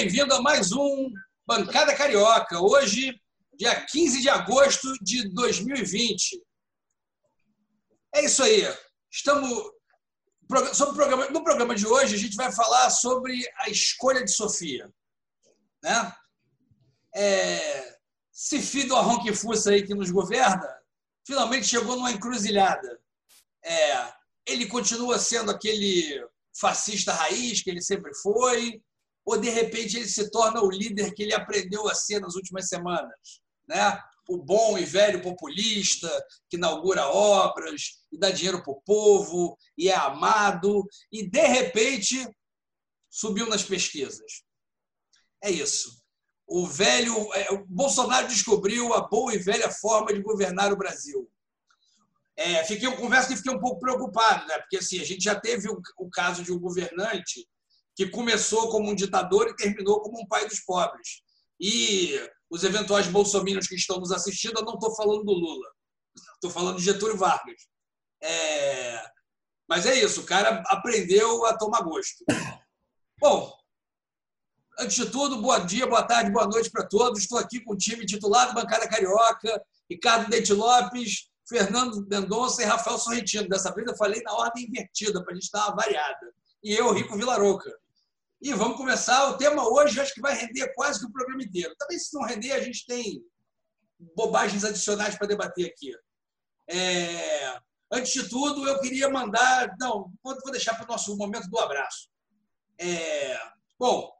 bem-vindo a mais um Bancada Carioca. Hoje, dia 15 de agosto de 2020. É isso aí. Estamos. Sobre programa, no programa de hoje, a gente vai falar sobre a escolha de Sofia. Né? É, se filho fuça aí que nos governa, finalmente chegou numa encruzilhada. É, ele continua sendo aquele fascista raiz que ele sempre foi, ou de repente ele se torna o líder que ele aprendeu a ser nas últimas semanas, né? O bom e velho populista que inaugura obras e dá dinheiro para o povo e é amado e de repente subiu nas pesquisas. É isso. O velho, é, o Bolsonaro descobriu a boa e velha forma de governar o Brasil é, fiquei, eu confesso que fiquei um pouco preocupado, né? porque assim, a gente já teve o, o caso de um governante que começou como um ditador e terminou como um pai dos pobres. E os eventuais bolsominions que estão nos assistindo, eu não estou falando do Lula, estou falando de Getúlio Vargas. É... Mas é isso, o cara aprendeu a tomar gosto. Bom, antes de tudo, bom dia, boa tarde, boa noite para todos. Estou aqui com o time titular do Bancada Carioca, Ricardo Dente Lopes, Fernando Mendonça e Rafael Sorrentino. Dessa vez eu falei na ordem invertida, para a gente dar uma variada. E eu, Rico Vilaroca. E vamos começar. O tema hoje acho que vai render quase que o programa inteiro. Também, se não render, a gente tem bobagens adicionais para debater aqui. É... Antes de tudo, eu queria mandar. Não, vou deixar para o nosso momento do abraço. É... Bom,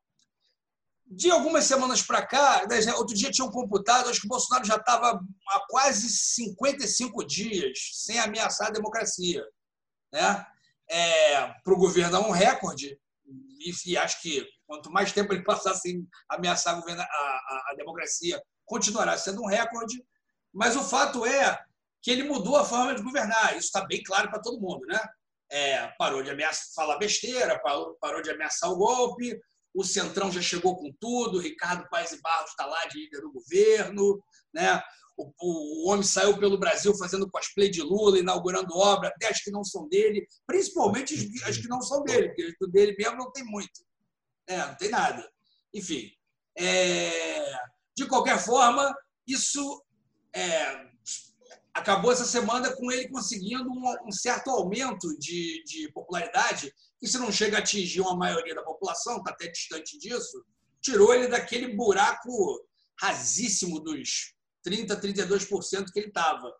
de algumas semanas para cá, né, outro dia tinham computado, acho que o Bolsonaro já estava há quase 55 dias sem ameaçar a democracia. Né? É, para o governo é um recorde, e, e, acho que quanto mais tempo ele passar sem ameaçar a, a, a, democracia, continuará sendo um recorde. Mas o fato é que ele mudou a forma de governar. Isso está bem claro para todo mundo. Né? É, parou de ameaçar, falar besteira, parou, parou de ameaçar o golpe, o Centrão já chegou com tudo, Ricardo Paes e Barros está lá de líder do governo, né? O, o, homem saiu pelo Brasil fazendo cosplay de Lula, inaugurando obra, até as que não são dele, principalmente as, as que não são dele, porque as dele mesmo não tem muito. É, não tem nada. Enfim. É, de qualquer forma, isso é, acabou essa semana com ele conseguindo um, um certo aumento de, de popularidade que se não chega a atingir uma maioria da população, está até distante disso, tirou ele daquele buraco rasíssimo dos 30%, 32% que ele estava.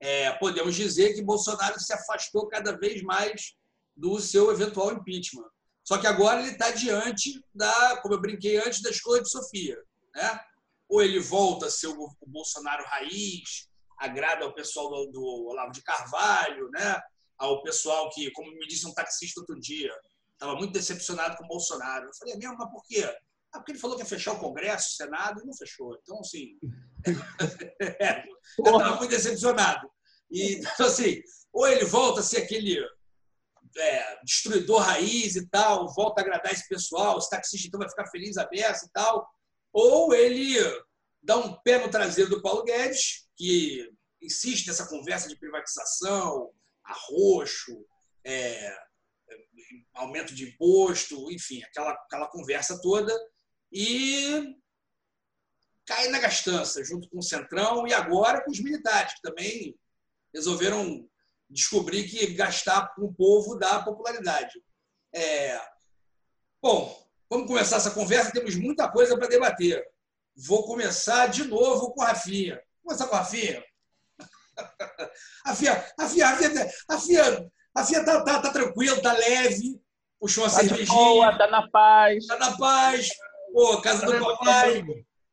É, podemos dizer que Bolsonaro se afastou cada vez mais do seu eventual impeachment. Só que agora ele está diante da, como eu brinquei antes, da escolha de Sofia. Né? Ou ele volta a ser o Bolsonaro raiz, agrada ao pessoal do, do Olavo de Carvalho, né? ao pessoal que, como me disse um taxista outro dia, estava muito decepcionado com o Bolsonaro. Eu falei, é mesmo, mas por quê? Ah, porque ele falou que ia fechar o Congresso, o Senado, e não fechou. Então, assim, é, eu estava muito decepcionado. E, então, assim, ou ele volta a ser aquele é, destruidor raiz e tal, volta a agradar esse pessoal, esse taxista então vai ficar feliz a beça e tal, ou ele dá um pé no traseiro do Paulo Guedes, que insiste nessa conversa de privatização, arroxo, é, aumento de imposto, enfim, aquela, aquela conversa toda, e cai na gastança, junto com o Centrão e agora com os militares, que também resolveram descobrir que gastar com o povo dá popularidade. É... Bom, vamos começar essa conversa, temos muita coisa para debater. Vou começar de novo com a Rafinha. Vamos começar com a Rafinha. A Fia, a Fia, a Fia, a Fia, a Fia tá, tá, tá tranquilo, tá leve, puxou uma tá cervejinha. Boa, tá na paz. Tá na paz. Pô, casa do papai,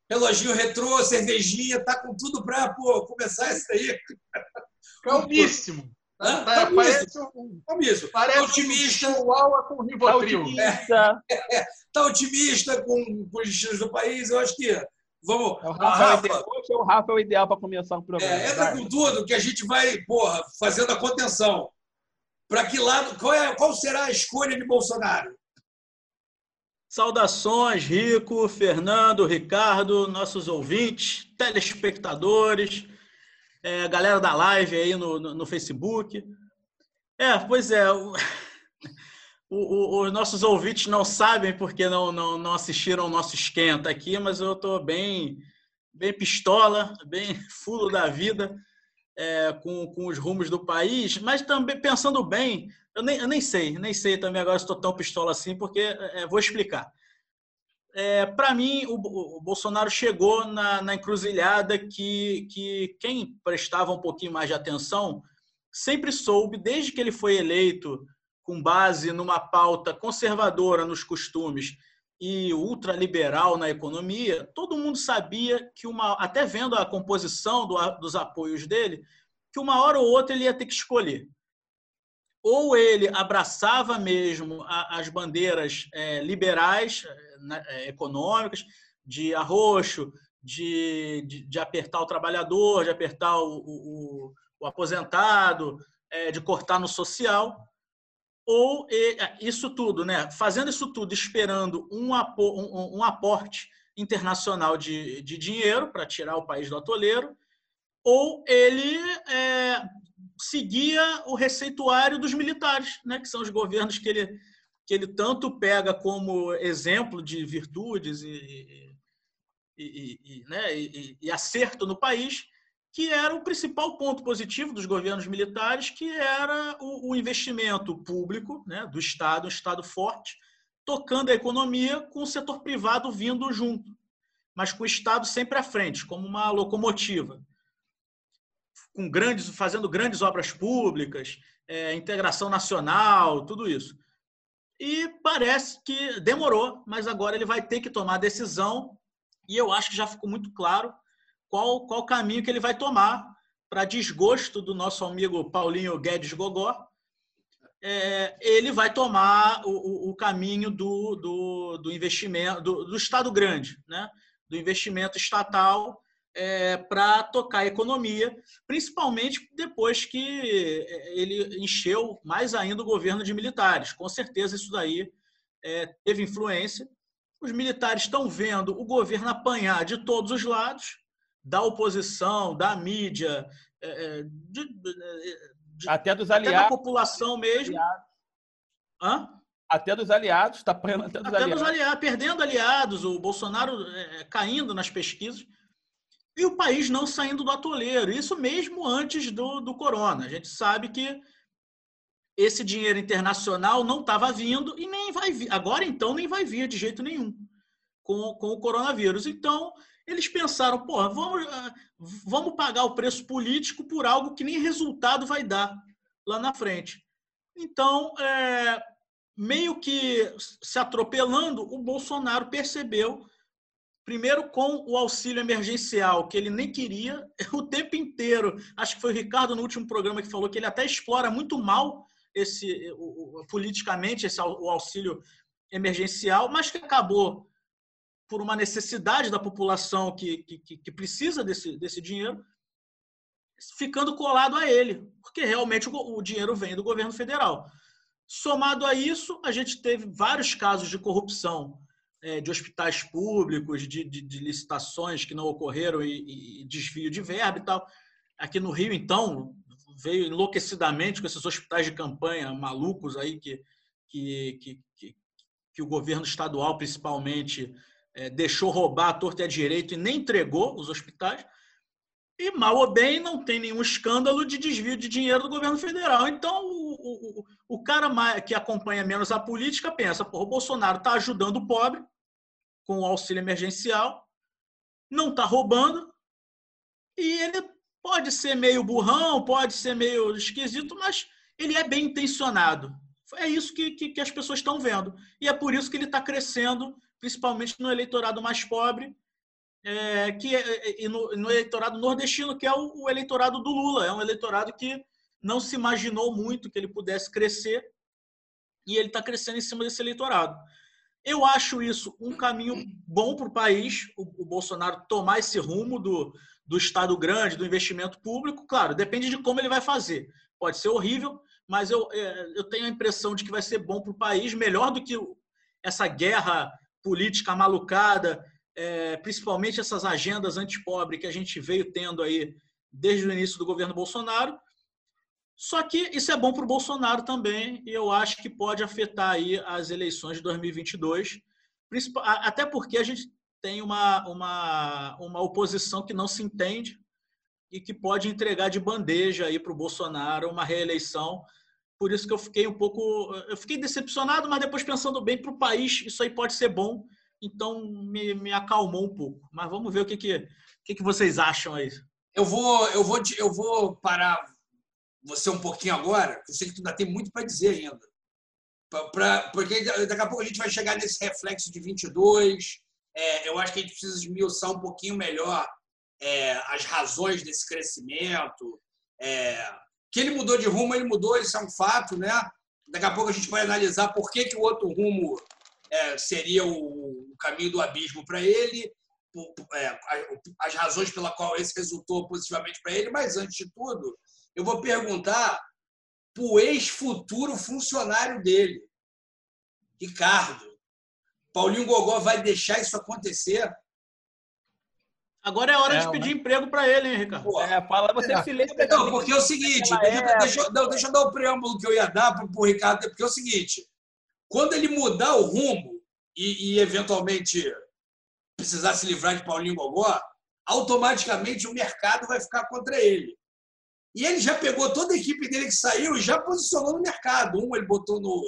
reloginho retrô, cervejinha, tá com tudo pra pô, começar isso aí. Calmíssimo. Tá, tá, parece um, Calmíssimo. Parece tá otimista. Um com Rivotril. Tá otimista. É, é, tá otimista com, com os destinos do país. Eu acho que Vamos. É o Rafa, Rafa, ideal, é o Rafa é o ideal para começar o programa. É, entra com tudo que a gente vai, porra, fazendo a contenção. Para que lado, qual, é, qual será a escolha de Bolsonaro? Saudações, Rico, Fernando, Ricardo, nossos ouvintes, telespectadores, é, galera da live aí no, no, no Facebook. É, pois é. o, o, os nossos ouvintes não sabem porque não, não, não assistiram o nosso esquenta aqui, mas eu estou bem, bem pistola, bem fulo da vida é, com, com os rumos do país, mas também pensando bem, eu nem, eu nem sei, nem sei também agora se estou tão pistola assim, porque é, vou explicar. É, Para mim, o, o, Bolsonaro chegou na, na encruzilhada que, que quem prestava um pouquinho mais de atenção sempre soube, desde que ele foi eleito com base numa pauta conservadora nos costumes e ultraliberal na economia, todo mundo sabia que uma, até vendo a composição do, dos apoios dele, que uma hora ou outra ele ia ter que escolher. Ou ele abraçava mesmo as bandeiras é, liberais, né, é, econômicas, de arroxo, de, de, de, apertar o trabalhador, de apertar o, o, o aposentado, é, de cortar no social, ou é, isso tudo, né? Fazendo isso tudo, esperando um, um, um aporte internacional de, de dinheiro para tirar o país do atoleiro, ou ele é, seguia o receituário dos militares, né? Que são os governos que ele, que ele tanto pega como exemplo de virtudes e, e, e, né? e acerto no país, que era o principal ponto positivo dos governos militares, que era o, o investimento público né, do Estado, um Estado forte, tocando a economia com o setor privado vindo junto, mas com o Estado sempre à frente, como uma locomotiva, com grandes, fazendo grandes obras públicas, é, integração nacional, tudo isso. E parece que demorou, mas agora ele vai ter que tomar a decisão, e eu acho que já ficou muito claro qual, qual caminho que ele vai tomar para desgosto do nosso amigo Paulinho Guedes Gogó. É, ele vai tomar o, o caminho do, do, do investimento, do, do, Estado grande, né? do investimento estatal é, para tocar a economia, principalmente depois que ele encheu mais ainda o governo de militares. Com certeza isso daí é, teve influência. Os militares estão vendo o governo apanhar de todos os lados, da oposição, da mídia, é, é, de, de, até dos aliados, até da população mesmo. Hã? Até dos aliados, está apanhando até dos até aliados. Dos aliados. Perdendo aliados, o Bolsonaro é, caindo nas pesquisas e o país não saindo do atoleiro. Isso mesmo antes do, do corona. A gente sabe que esse dinheiro internacional não estava vindo e nem vai vir. Agora, então, nem vai vir de jeito nenhum com, com o coronavírus. Então, eles pensaram, pô, vamos, ah, vamos pagar o preço político por algo que nem resultado vai dar lá na frente. Então, é, meio que se atropelando, o Bolsonaro percebeu, primeiro com o auxílio emergencial, que ele nem queria, o tempo inteiro. Acho que foi o Ricardo no último programa que falou que ele até explora muito mal esse o, o, politicamente esse o auxílio emergencial, mas que acabou por uma necessidade da população que, que, que precisa desse, desse dinheiro, ficando colado a ele, porque realmente o, o dinheiro vem do governo federal. Somado a isso, a gente teve vários casos de corrupção é, de hospitais públicos, de, de, de, licitações que não ocorreram e, e, desvio de verba e tal. Aqui no Rio, então, veio enlouquecidamente com esses hospitais de campanha malucos aí que, que, que, que, que o governo estadual, principalmente, é, deixou roubar a torta e a direito e nem entregou os hospitais. E, mal ou bem, não tem nenhum escândalo de desvio de dinheiro do governo federal. Então, o, o, o cara que acompanha menos a política pensa: o Bolsonaro está ajudando o pobre com o auxílio emergencial, não está roubando, e ele pode ser meio burrão, pode ser meio esquisito, mas ele é bem intencionado. É isso que, que, que as pessoas estão vendo. E é por isso que ele está crescendo principalmente no eleitorado mais pobre, é, que é, e no, no, eleitorado nordestino, que é o, o, eleitorado do Lula. É um eleitorado que não se imaginou muito que ele pudesse crescer e ele está crescendo em cima desse eleitorado. Eu acho isso um caminho bom para o país, o Bolsonaro tomar esse rumo do, do Estado grande, do investimento público. Claro, depende de como ele vai fazer. Pode ser horrível, mas eu, é, eu tenho a impressão de que vai ser bom para o país, melhor do que essa guerra política malucada, é, principalmente essas agendas antipobre que a gente veio tendo aí desde o início do governo Bolsonaro. Só que isso é bom para o Bolsonaro também, e eu acho que pode afetar aí as eleições de 2022, até porque a gente tem uma, uma, uma oposição que não se entende e que pode entregar de bandeja aí para o Bolsonaro uma reeleição. Por isso que eu fiquei um pouco, eu fiquei decepcionado, mas depois pensando bem para o país, isso aí pode ser bom. Então me, me acalmou um pouco. Mas vamos ver o que que, que, que vocês acham aí. Eu vou, eu vou, eu vou parar você um pouquinho agora, eu sei que tu ainda tem muito para dizer ainda. Pra, pra, porque daqui a pouco a gente vai chegar nesse reflexo de 22. É, eu acho que a gente precisa esmiuçar um pouquinho melhor é, as razões desse crescimento. É, que ele mudou de rumo, ele mudou, isso é um fato, né? Daqui a pouco a gente vai analisar por que, que o outro rumo é, seria o, caminho do abismo para ele, é, as razões pela qual esse resultou positivamente para ele, mas antes de tudo, eu vou perguntar para o ex-futuro funcionário dele, Ricardo. Paulinho Gogó vai deixar isso acontecer? Agora é hora é, de pedir mas... emprego para ele, hein, Ricardo? É, fala, você é. se lembra. Não, porque é o seguinte, deixa, deixa, não, deixa eu dar o preâmbulo que eu ia dar para o Ricardo, porque é o seguinte, quando ele mudar o rumo e, e eventualmente precisar se livrar de Paulinho Gogó, automaticamente o mercado vai ficar contra ele. E ele já pegou toda a equipe dele que saiu e já posicionou no mercado. Um ele botou no,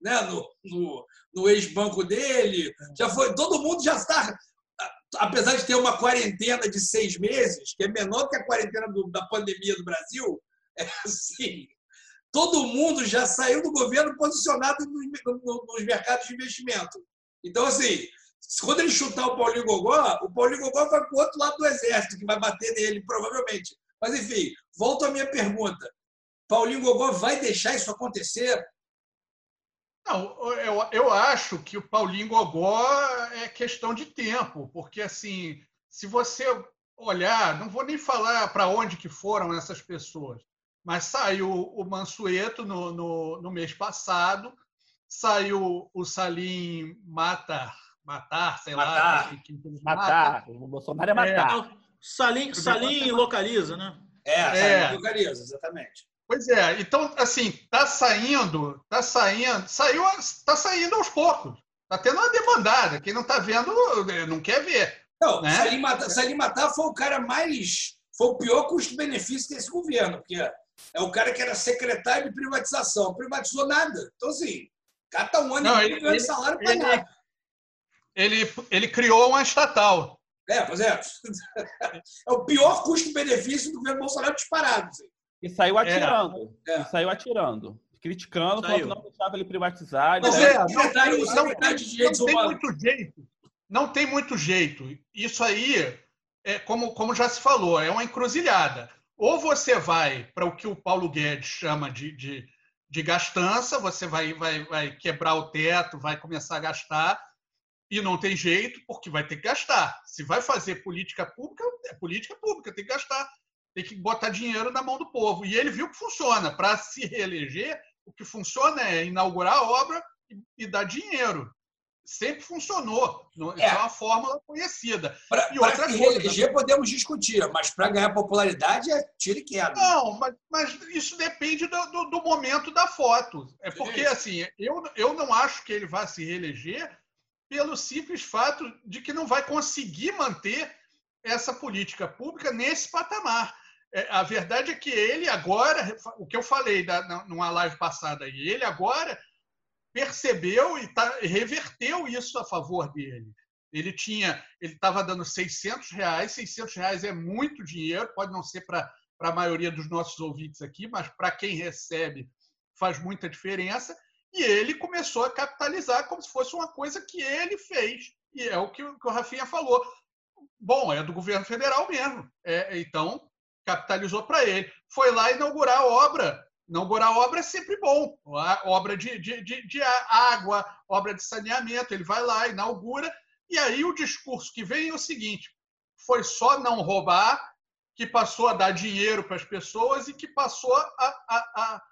né, no, no, no ex-banco dele. Já foi, todo mundo já está. Apesar de ter uma quarentena de seis meses, que é menor que a quarentena do, da pandemia do Brasil, é assim, todo mundo já saiu do governo posicionado nos, nos mercados de investimento. Então, assim, quando ele chutar o Paulinho Gogó, o Paulinho Gogó vai para o outro lado do exército, que vai bater nele, provavelmente. Mas, enfim, volto à minha pergunta. Paulinho Gogó vai deixar isso acontecer? Não, eu, eu acho que o Paulinho Gogó é questão de tempo, porque, assim, se você olhar, não vou nem falar para onde que foram essas pessoas, mas saiu o Mansueto no, no, no mês passado, saiu o Salim Matar, Matar, sei matar. lá. Que, que matar. O Bolsonaro é matar. É. Salim, Salim localiza, né? É, é. localiza, exatamente. Pois é, então, assim, tá saindo, tá saindo, saiu, tá saindo aos poucos. Tá tendo uma demandada. Quem não tá vendo, não quer ver. Não, né? Salim, Matar, Salim Matar foi o cara mais. Foi o pior custo-benefício desse governo, porque é o cara que era secretário de privatização. Privatizou nada. Então, assim, cata um ano não, e ganha salário para nada. Ele, ele criou uma estatal. É, pois é. É o pior custo-benefício do governo Bolsonaro disparado. Assim. E saiu atirando. É. E saiu atirando. Criticando, falou que não deixava ele privatizar. Mas é, não, tem, não, não tem muito jeito. Não tem muito jeito. Isso aí, é, como, como já se falou, é uma encruzilhada. Ou você vai para o que o Paulo Guedes chama de, de, de gastança, você vai, vai, vai quebrar o teto, vai começar a gastar, e não tem jeito, porque vai ter que gastar. Se vai fazer política pública, é política pública, tem que gastar. Tem que botar dinheiro na mão do povo. E ele viu que funciona. Para se reeleger, o que funciona é inaugurar a obra e, dar dinheiro. Sempre funcionou. Isso é, é uma fórmula conhecida. Para se reeleger, podemos discutir, mas para ganhar popularidade é tiro e queda. Não, mas, mas isso depende do, do, do, momento da foto. É porque, assim, eu, eu não acho que ele vá se reeleger pelo simples fato de que não vai conseguir manter essa política pública nesse patamar. É, a verdade é que ele agora, o que eu falei da, numa live passada, ele agora percebeu e tá, reverteu isso a favor dele. Ele tinha, ele estava dando 600 reais, 600 reais é muito dinheiro, pode não ser para a maioria dos nossos ouvintes aqui, mas para quem recebe faz muita diferença. E ele começou a capitalizar como se fosse uma coisa que ele fez. E é o que, o Rafinha falou. Bom, é do governo federal mesmo. É, então, capitalizou para ele. Foi lá inaugurar a obra. Inaugurar a obra é sempre bom. Obra de, de, de, de água, obra de saneamento. Ele vai lá, inaugura. E aí o discurso que vem é o seguinte: foi só não roubar que passou a dar dinheiro para as pessoas e que passou a, a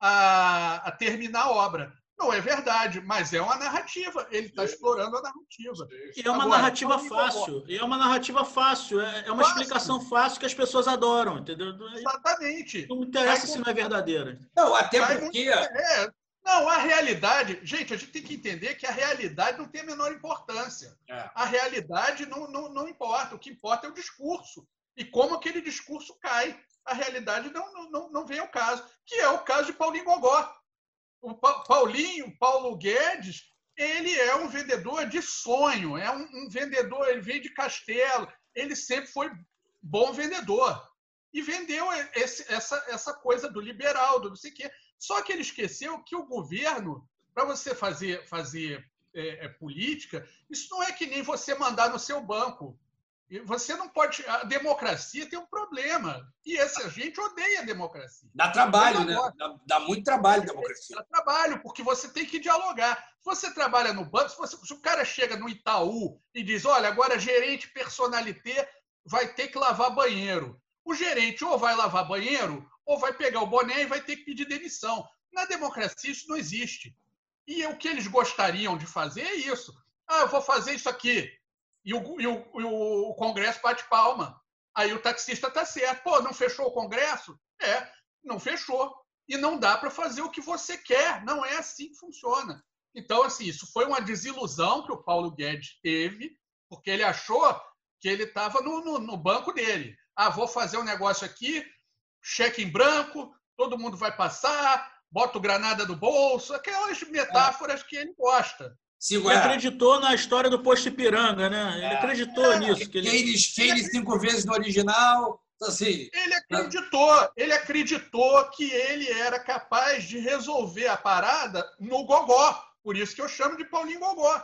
a, a terminar a obra. Não é verdade, mas é uma narrativa. Ele está explorando a narrativa. E é uma Agora, narrativa fácil. E é uma narrativa fácil. É, é uma fácil. explicação fácil que as pessoas adoram, entendeu? Exatamente. Não interessa se não é verdadeira. Não, até porque. É, não, a realidade. Gente, a gente tem que entender que a realidade não tem a menor importância. É. A realidade não, não, não importa. O que importa é o discurso. E como aquele discurso cai. A realidade não, não, não vem ao caso. Que é o caso de Paulinho Gogó o Paulinho, Paulo Guedes, ele é um vendedor de sonho, é um, um vendedor, ele vem de castelo, ele sempre foi bom vendedor. E vendeu esse, essa, essa coisa do liberal, do não sei o quê. Só que ele esqueceu que o governo, para você fazer, fazer é, é, política, isso não é que nem você mandar no seu banco. Você não pode. A democracia tem um problema. E essa gente odeia a democracia. Dá trabalho, né? Dá, dá, muito trabalho a democracia. Dá trabalho, porque você tem que dialogar. Se você trabalha no banco, se, você, se o cara chega no Itaú e diz: olha, agora gerente personalité vai ter que lavar banheiro. O gerente ou vai lavar banheiro, ou vai pegar o boné e vai ter que pedir demissão. Na democracia, isso não existe. E o que eles gostariam de fazer é isso. Ah, eu vou fazer isso aqui e o, e o, e o Congresso bate palma. Aí o taxista está certo. Pô, não fechou o Congresso? É, não fechou. E não dá para fazer o que você quer. Não é assim que funciona. Então, assim, isso foi uma desilusão que o Paulo Guedes teve, porque ele achou que ele estava no, no, no, banco dele. Ah, vou fazer um negócio aqui, cheque em branco, todo mundo vai passar, bota o granada no bolso, aquelas metáforas que ele gosta. Sigo, ele é. acreditou na história do posto Ipiranga, né? Ele é. acreditou é. nisso. Que ele... Keynes, Keynes cinco vezes no original. Então, assim, ele acreditou, ele acreditou que ele era capaz de resolver a parada no gogó. Por isso que eu chamo de Paulinho Gogó.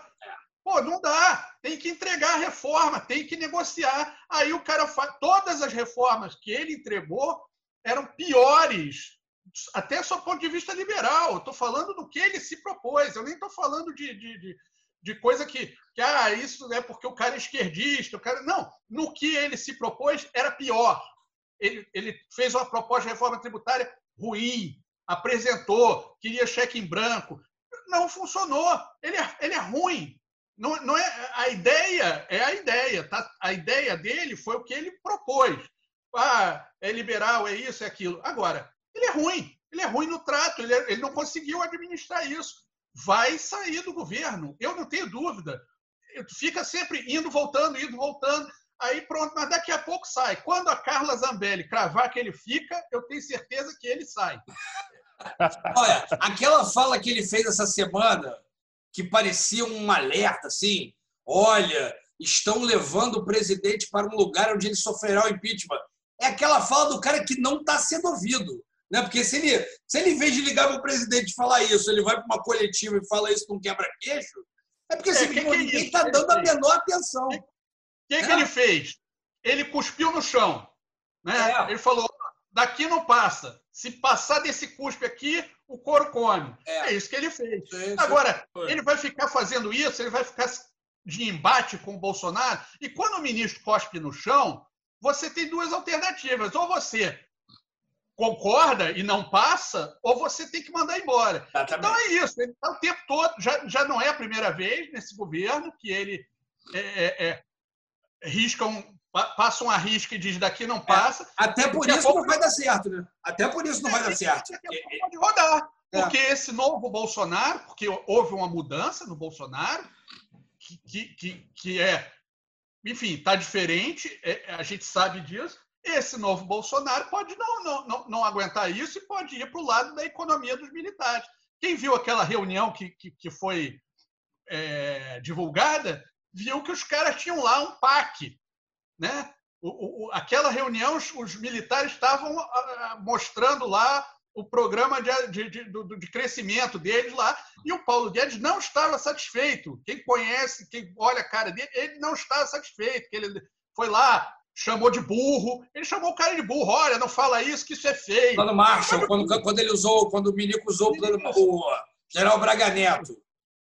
Pô, não dá. Tem que entregar a reforma, tem que negociar. Aí o cara faz. Todas as reformas que ele entregou eram piores até só ponto de vista liberal. Estou falando do que ele se propôs. Eu nem estou falando de, de, de, de, coisa que, que ah, isso é porque o cara é esquerdista. O cara... Não, no que ele se propôs era pior. Ele, ele fez uma proposta de reforma tributária ruim, apresentou, queria cheque em branco. Não funcionou. Ele é, ele é ruim. Não, não é, a ideia é a ideia. Tá? A ideia dele foi o que ele propôs. Ah, é liberal, é isso, é aquilo. Agora, ele é ruim. Ele é ruim no trato. Ele, é, ele não conseguiu administrar isso. Vai sair do governo. Eu não tenho dúvida. Fica sempre indo, voltando, indo, voltando. Aí pronto, mas daqui a pouco sai. Quando a Carla Zambelli cravar que ele fica, eu tenho certeza que ele sai. Olha, aquela fala que ele fez essa semana, que parecia um alerta, assim, olha, estão levando o presidente para um lugar onde ele sofrerá o impeachment. É aquela fala do cara que não está sendo ouvido. Né? Porque se ele, se ele, em vez de ligar para o presidente e falar isso, ele vai para uma coletiva e fala isso com quebra-queixo, é porque é, assim, que que ninguém está dando a menor atenção. O que, que, é. que, ele fez? Ele cuspiu no chão. Né? É. Ele falou: daqui não passa. Se passar desse cuspe aqui, o couro come. É, é isso que ele fez. Agora, ele vai ficar fazendo isso, ele vai ficar de embate com o Bolsonaro. E quando o ministro cospe no chão, você tem duas alternativas. Ou você concorda e não passa, ou você tem que mandar embora. Exatamente. Então é isso. Ele está o tempo todo. Já, já não é a primeira vez nesse governo que ele é, é, é, risca um, passa uma risca e diz daqui não passa. É, até por isso pouco... não vai dar certo, né? Até por isso não vai dar certo. Pode rodar. É. Porque esse novo Bolsonaro, porque houve uma mudança no Bolsonaro, que, que, que, que é, enfim, está diferente, é, a gente sabe disso, esse novo Bolsonaro pode não, não, não, não aguentar isso e pode ir para o lado da economia dos militares. Quem viu aquela reunião que, que, que foi é, divulgada, viu que os caras tinham lá um PAC. Né? O, o, aquela reunião, os, os militares estavam mostrando lá o programa de, de, de, de, crescimento deles lá, e o Paulo Guedes não estava satisfeito. Quem conhece, quem olha a cara dele, ele não estava satisfeito. Que ele foi lá, chamou de burro. Ele chamou o cara de burro. Olha, não fala isso, que isso é feio. Plano Marshall, quando, quando ele usou, quando o Milico usou o plano o General Braga Neto,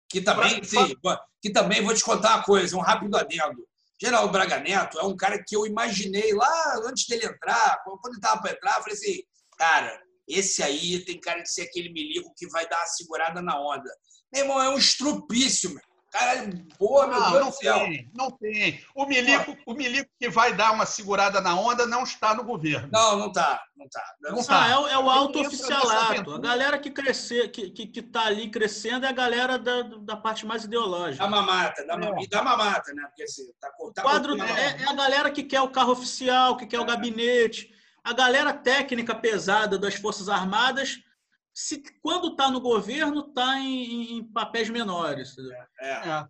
que também, sim, que também vou te contar uma coisa, um rápido adendo. General Braga Neto é um cara que eu imaginei lá antes dele entrar, quando ele estava para entrar, eu falei assim, cara, esse aí tem cara de ser aquele milico que vai dar a segurada na onda. Meu irmão, é um estrupício, meu. Caralho, boa, meu não, Deus não do céu. Tem, não tem. O milico, o milico que vai dar uma segurada na onda não está no governo. Não, não está. Não tá. Não não tá. É, é, o alto oficialato. A galera que crescer, que, que, que tá ali crescendo é a galera da, da parte mais ideológica. Da mamata, da, é. da mamata, né? Porque assim, tá, tá Quadro, é, é, a galera que quer o carro oficial, que quer o é. gabinete. A galera técnica pesada das Forças Armadas se quando está no governo, está em, em, papéis menores. É. é.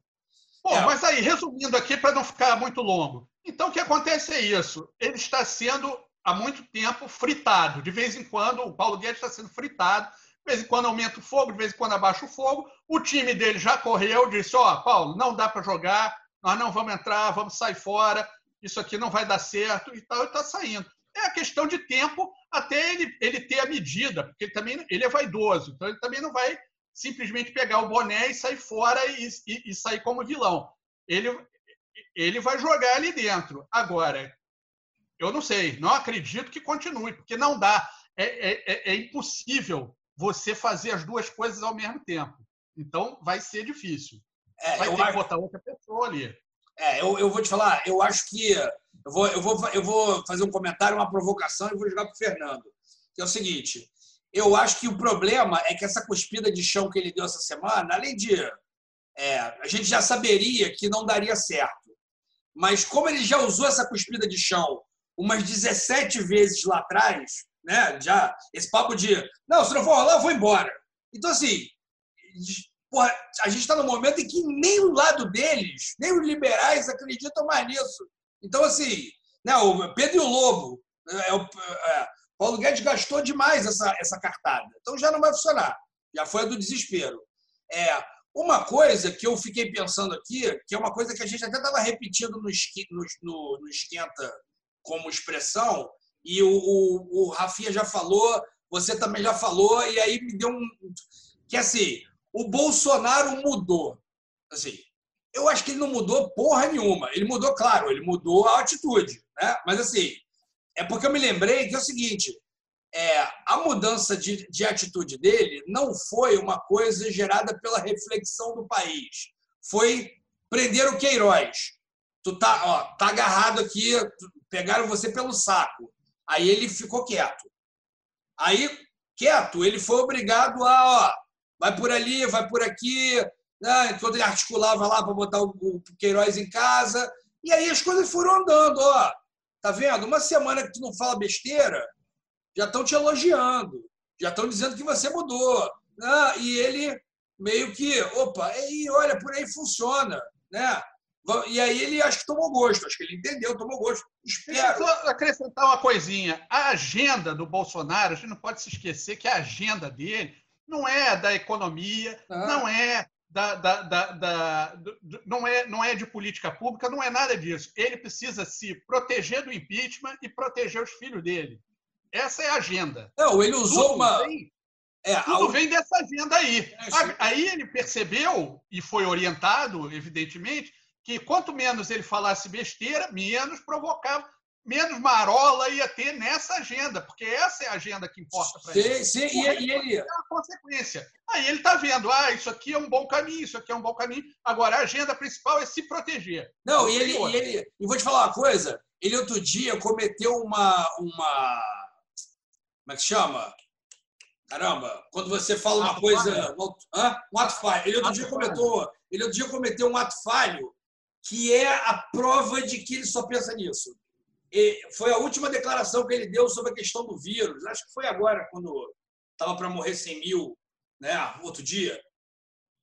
Bom, é. mas aí, resumindo aqui, para não ficar muito longo. Então, o que acontece é isso. Ele está sendo, há muito tempo, fritado. De vez em quando, o Paulo Guedes está sendo fritado. De vez em quando aumenta o fogo, de vez em quando abaixa o fogo. O time dele já correu, disse: Ó, oh, Paulo, não dá para jogar, nós não vamos entrar, vamos sair fora, isso aqui não vai dar certo e tal, e está saindo. É a questão de tempo até ele, ele ter a medida, porque ele também ele é vaidoso, então ele também não vai simplesmente pegar o boné e sair fora e, e, e sair como vilão. Ele, ele vai jogar ali dentro. Agora, eu não sei, não acredito que continue, porque não dá. É, é, é, é impossível você fazer as duas coisas ao mesmo tempo. Então, vai ser difícil. É, vai ter acho... que botar outra pessoa ali. É, eu, eu vou te falar, eu acho que eu vou, eu, vou, eu vou fazer um comentário, uma provocação e vou jogar para o Fernando. Que é o seguinte: eu acho que o problema é que essa cuspida de chão que ele deu essa semana, além de. É, a gente já saberia que não daria certo. Mas como ele já usou essa cuspida de chão umas 17 vezes lá atrás, né? Já, esse papo de. Não, se não for rolar, eu vou embora. Então, assim. Porra, a gente está no momento em que nem o lado deles, nem os liberais acreditam mais nisso. Então, assim, né, o Pedro e o Lobo, é, o, é, Paulo Guedes gastou demais essa, essa cartada. Então já não vai funcionar. Já foi a do desespero. É, uma coisa que eu fiquei pensando aqui, que é uma coisa que a gente até estava repetindo no, no, no, Esquenta como expressão, e o, o, o Rafinha já falou, você também já falou, e aí me deu um. Que assim, o Bolsonaro mudou. Assim, eu acho que ele não mudou porra nenhuma. Ele mudou, claro, ele mudou a atitude. Né? Mas, assim, é porque eu me lembrei que é o seguinte: é, a mudança de, de atitude dele não foi uma coisa gerada pela reflexão do país. Foi prender o Queiroz. Tu tá, ó, tá agarrado aqui, pegaram você pelo saco. Aí ele ficou quieto. Aí, quieto, ele foi obrigado a, ó, vai por ali, vai por aqui, né? enquanto ele articulava lá para botar o, Queiroz em casa. E aí as coisas foram andando. Ó. Tá vendo? Uma semana que tu não fala besteira, já estão te elogiando, já estão dizendo que você mudou. Né? E ele meio que, opa, e olha, por aí funciona. Né? E aí ele acho que tomou gosto, acho que ele entendeu, tomou gosto. Espero. Deixa eu acrescentar uma coisinha. A agenda do Bolsonaro, a gente não pode se esquecer que a agenda dele não é da economia, ah. não é da, da, da, não, é, não é de política pública, não é nada disso. Ele precisa se proteger do impeachment e proteger os filhos dele. Essa é a agenda. Não, ele usou tudo uma. Vem, é, tudo a... vem dessa agenda aí. É, aí ele percebeu e foi orientado, evidentemente, que quanto menos ele falasse besteira, menos provocava menos marola ia ter nessa agenda, porque essa é a agenda que importa para ele. Sim, e, e ele... É uma consequência. Aí ele está vendo, ah, isso aqui é um bom caminho, isso aqui é um bom caminho. Agora, a agenda principal é se proteger. Não, e ele, e ele... E vou te falar uma coisa, ele outro dia cometeu uma... uma... Como é que chama? Caramba, quando você fala uma ato coisa... Um, um ato falho. Ele outro, ato dia cometeu, ele outro dia cometeu um ato falho que é a prova de que ele só pensa nisso foi a última declaração que ele deu sobre a questão do vírus. Acho que foi agora, quando estava para morrer 100 mil, né, outro dia,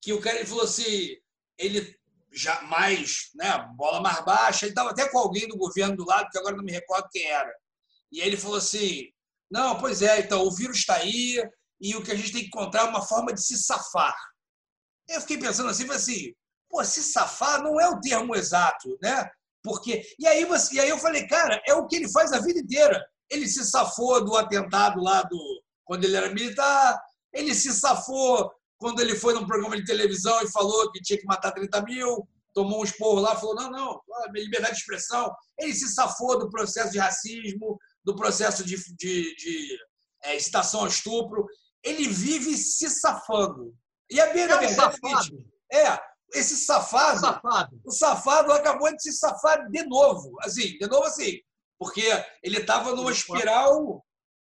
que o cara ele falou assim, ele já mais, né, bola mais baixa, ele estava até com alguém do governo do lado, que agora não me recordo quem era. E aí ele falou assim, não, pois é, então, o vírus está aí e o que a gente tem que encontrar é uma forma de se safar. Eu fiquei pensando assim, assim, pô, se safar não é o termo exato, né? Porque e aí você, e aí eu falei, cara, é o que ele faz a vida inteira. Ele se safou do atentado lá do quando ele era militar, ele se safou quando ele foi num programa de televisão e falou que tinha que matar 30 mil, tomou um esporro lá, falou não, não, liberdade de expressão. Ele se safou do processo de racismo, do processo de, de, de é, ao estupro. Ele vive se safando. E a bem É da um verdade é esse safado, Safado. o safado acabou de se safar de novo. Assim, de novo assim. Porque ele estava numa espiral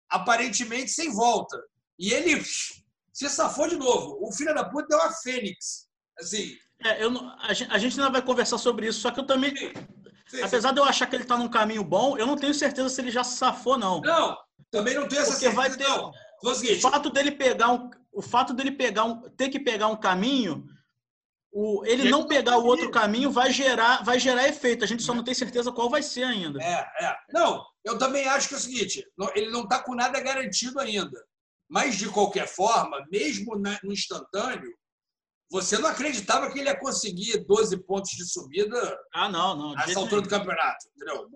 aparentemente sem volta. E ele se safou de novo. O filho da puta é uma fênix. Assim, É, eu não- a, gente, a gente ainda vai conversar sobre isso, só que eu também, sim, apesar de eu achar que ele está num caminho bom, eu não tenho certeza se ele já se safou, não. Não, também não tenho essa Porque vai certeza, ter- não. O fato dele pegar um, o fato dele pegar um, ter que pegar um caminho, o, ele não pegar o outro caminho vai gerar, vai gerar efeito. A gente só não tem certeza qual vai ser ainda. É, é. Não, eu também acho que é o seguinte: ele não está com nada garantido ainda. Mas, de qualquer forma, mesmo no instantâneo, você não acreditava que ele ia conseguir 12 pontos de subida Ah, não, não. de nessa altura do campeonato. Entendeu?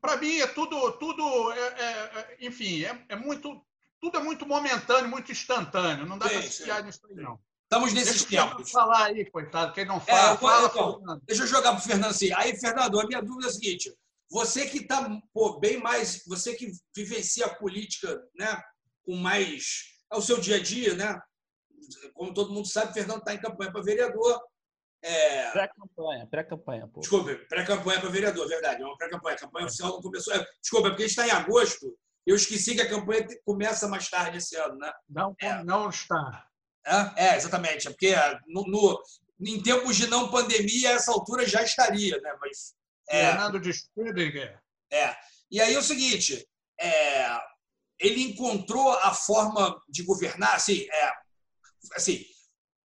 Para mim é tudo, tudo, é- é- é- enfim, é, é muito, tudo é muito momentâneo, muito instantâneo. Não dá para se fiar nisso aí, não. Estamos nesses Deixa tempos. falar aí, coitado. Quem não fala, É, fala, então, Fernando. Deixa eu jogar para o Fernando assim. Aí, Fernando, a minha dúvida é a seguinte: você que está bem mais, você que vivencia a política, né, com mais é o seu dia a dia, né? Como todo mundo sabe, o Fernando está em campanha para vereador. É, Pré-campanha, pré-campanha, pô. Desculpa, pré-campanha para vereador, verdade. É uma pré-campanha. A campanha oficial não começou. é, Desculpa, é porque a gente está em agosto. Eu esqueci que a campanha começa mais tarde esse ano, né? Não, É. não está. É, é, exatamente. É porque no, no- em tempos de não pandemia, essa altura já estaria, né? Mas é, Fernando de Stüdinger. é. E aí é o seguinte, é, ele encontrou a forma de governar, assim, é, assim,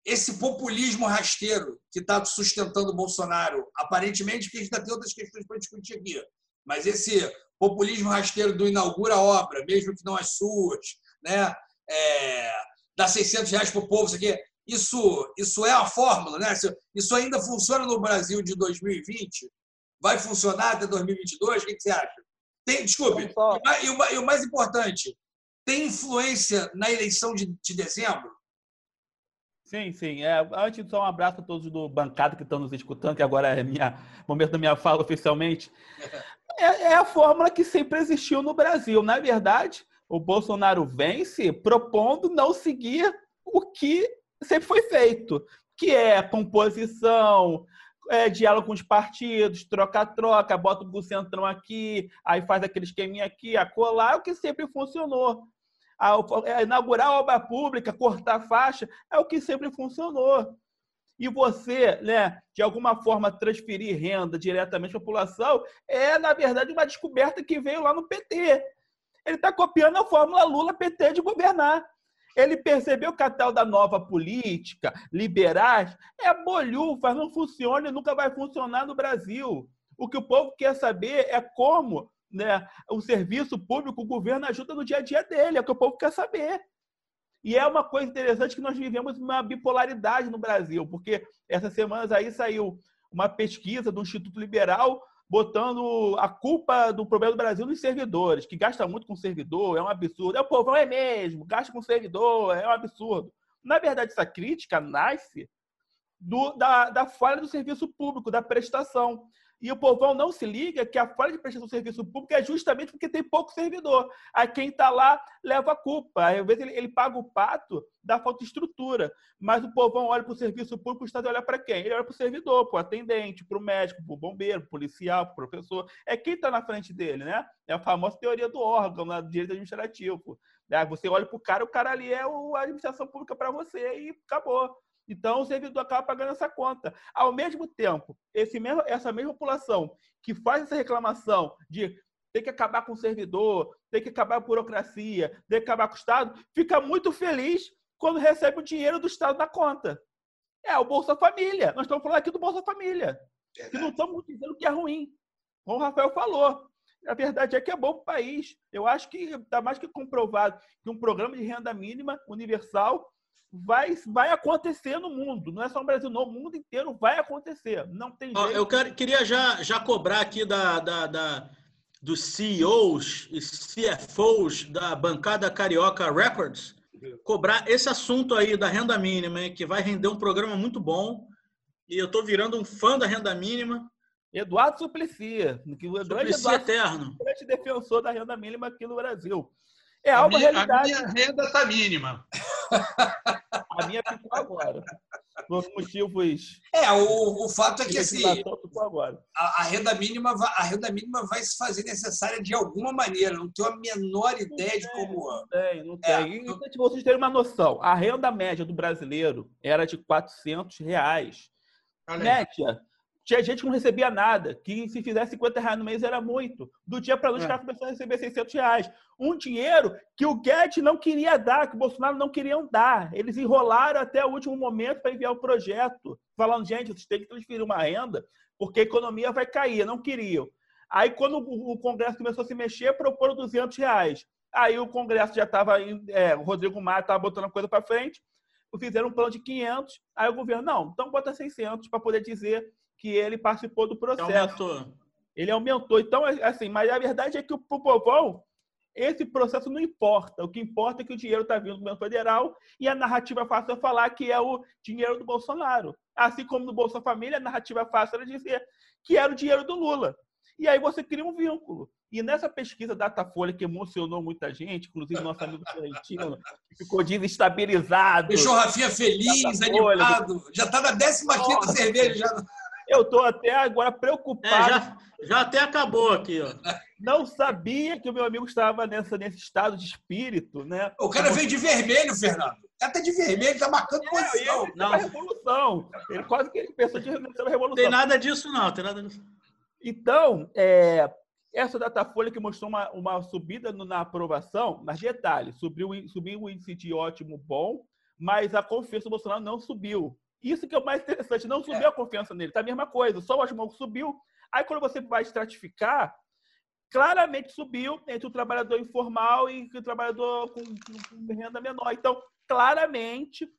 esse populismo rasteiro que está sustentando o Bolsonaro, aparentemente, porque a gente ainda tem outras questões para discutir aqui, mas esse populismo rasteiro do inaugura a obra, mesmo que não as suas, né? É, dá 600 reais para o povo, isso aqui, isso, isso é a fórmula, né? Isso- ainda funciona no Brasil de 2020? Vai funcionar até 2022? O que que você acha? Tem, desculpe, e o, e o mais importante, tem influência na eleição de, de dezembro? Sim, sim. É, antes, só um abraço a todos do bancada que estão nos escutando, que agora é minha momento da minha fala oficialmente. É, é a fórmula que sempre existiu no Brasil. Na verdade, o Bolsonaro vence propondo não seguir o que sempre foi feito, que é composição, é, diálogo com os partidos, troca-troca, bota o centrão aqui, aí faz aquele esqueminha aqui, acolá, é o que sempre funcionou. A, é, inaugurar a obra pública, cortar faixa, é o que sempre funcionou. E você, né, de alguma forma, transferir renda diretamente para a população é, na verdade, uma descoberta que veio lá no PT. Ele está copiando a fórmula Lula-PT de governar. Ele percebeu que a tal da nova política, liberais, é bolhufa, não funciona e nunca vai funcionar no Brasil. O que o povo quer saber é como né, o serviço público, o governo ajuda no dia a dia dele, é o que o povo quer saber. E é uma coisa interessante que nós vivemos uma bipolaridade no Brasil, porque essas semanas aí saiu uma pesquisa do Instituto Liberal botando a culpa do problema do Brasil nos servidores, que gasta muito com servidor, é um absurdo. É o povão, é mesmo, gasta com servidor, é um absurdo. Na verdade, essa crítica nasce do, da, da falha do serviço público, da prestação. E o povão não se liga que a falha de prestação de serviço público é justamente porque tem pouco servidor. Aí quem está lá leva a culpa. Às vezes ele, ele, paga o pato da falta de estrutura. Mas o povão olha para o serviço público, o Estado olha para quem? Ele olha para o servidor, para o atendente, para o médico, para o bombeiro, para o policial, para o professor. É quem está na frente dele, né? É a famosa teoria do órgão, né? do direito administrativo. Você olha para o cara, o cara ali é a administração pública para você e acabou. Então, o servidor acaba pagando essa conta. Ao mesmo tempo, esse mesmo, essa mesma população que faz essa reclamação de ter que acabar com o servidor, ter que acabar com a burocracia, ter que acabar com o Estado, fica muito feliz quando recebe o dinheiro do Estado na conta. É o Bolsa Família. Nós estamos falando aqui do Bolsa Família. Que não estamos dizendo que é ruim. Como o Rafael falou. A verdade é que é bom para o país. Eu acho que está mais que comprovado que um programa de renda mínima universal vai, vai acontecer no mundo. Não é só no Brasil, no mundo inteiro vai acontecer. Não tem Ó, jeito. eu quero- queria já, já cobrar aqui da, da, da- dos CEOs e CFOs da bancada Carioca Records, cobrar esse assunto aí da renda mínima, hein, que vai render um programa muito bom. E eu estou virando um fã da renda mínima. Eduardo Suplicy, que o grande Suplicy Eduardo eterno. grande defensor da renda mínima aqui no Brasil. É A algo minha, a realidade. minha renda está mínima. A minha ficou agora. Por motivos É, o, o fato é que assim, a, a renda mínima vai, a renda mínima vai se fazer necessária de alguma maneira. Não tenho a menor ideia de como. Não tem, não É, tem. E, então, vocês terem uma noção, a renda média do brasileiro era de 400 reais. Olha. Média. Tinha gente que não recebia nada, que se fizesse 50 reais no mês era muito. Do dia para noite, É. o cara começou a receber 600 reais. Um dinheiro que o Guedes não queria dar, que o Bolsonaro não queriam dar. Eles enrolaram até o último momento para enviar o projeto, falando, gente, vocês têm que transferir uma renda, porque a economia vai cair. Não queriam. Aí, quando o Congresso começou a se mexer, proporam 200 reais. Aí o Congresso já estava, é, o Rodrigo Maia estava botando a coisa para frente, fizeram um plano de 500, aí o governo, não, então bota 600 para poder dizer que ele participou do processo. Aumentou. Ele aumentou. Então, é assim, mas a verdade é que o povão, esse processo não importa. O que importa é que o dinheiro está vindo do governo federal e a narrativa fácil é falar que é o dinheiro do Bolsonaro. Assim como no Bolsa Família, a narrativa fácil era dizer que era o dinheiro do Lula. E aí você cria um vínculo. E nessa pesquisa Datafolha, que emocionou muita gente, inclusive nosso amigo Florentino, ficou desestabilizado. Deixou Rafinha feliz, Data Folha. animado. Já está na 15 Nossa. cerveja. Já. Eu estou até agora É, preocupado. já, já até acabou aqui, ó. Não sabia que o meu amigo estava nessa, nesse estado de espírito, né? O cara veio de vermelho, Fernando. Até de vermelho, tá marcando É, posição. ele não. revolução. Ele quase que ele pensou de revolução. Não tem nada disso, não. Tem nada disso. Então, é, essa Datafolha que mostrou uma, uma subida no- na aprovação, mas detalhe, subiu, subiu o índice de ótimo bom, mas a confiança do Bolsonaro não subiu. Isso que é o mais interessante, não subiu a confiança nele, tá a mesma coisa, só o bom subiu. Aí quando você vai estratificar, claramente subiu entre o trabalhador informal e o trabalhador com, com- com renda menor. Então, claramente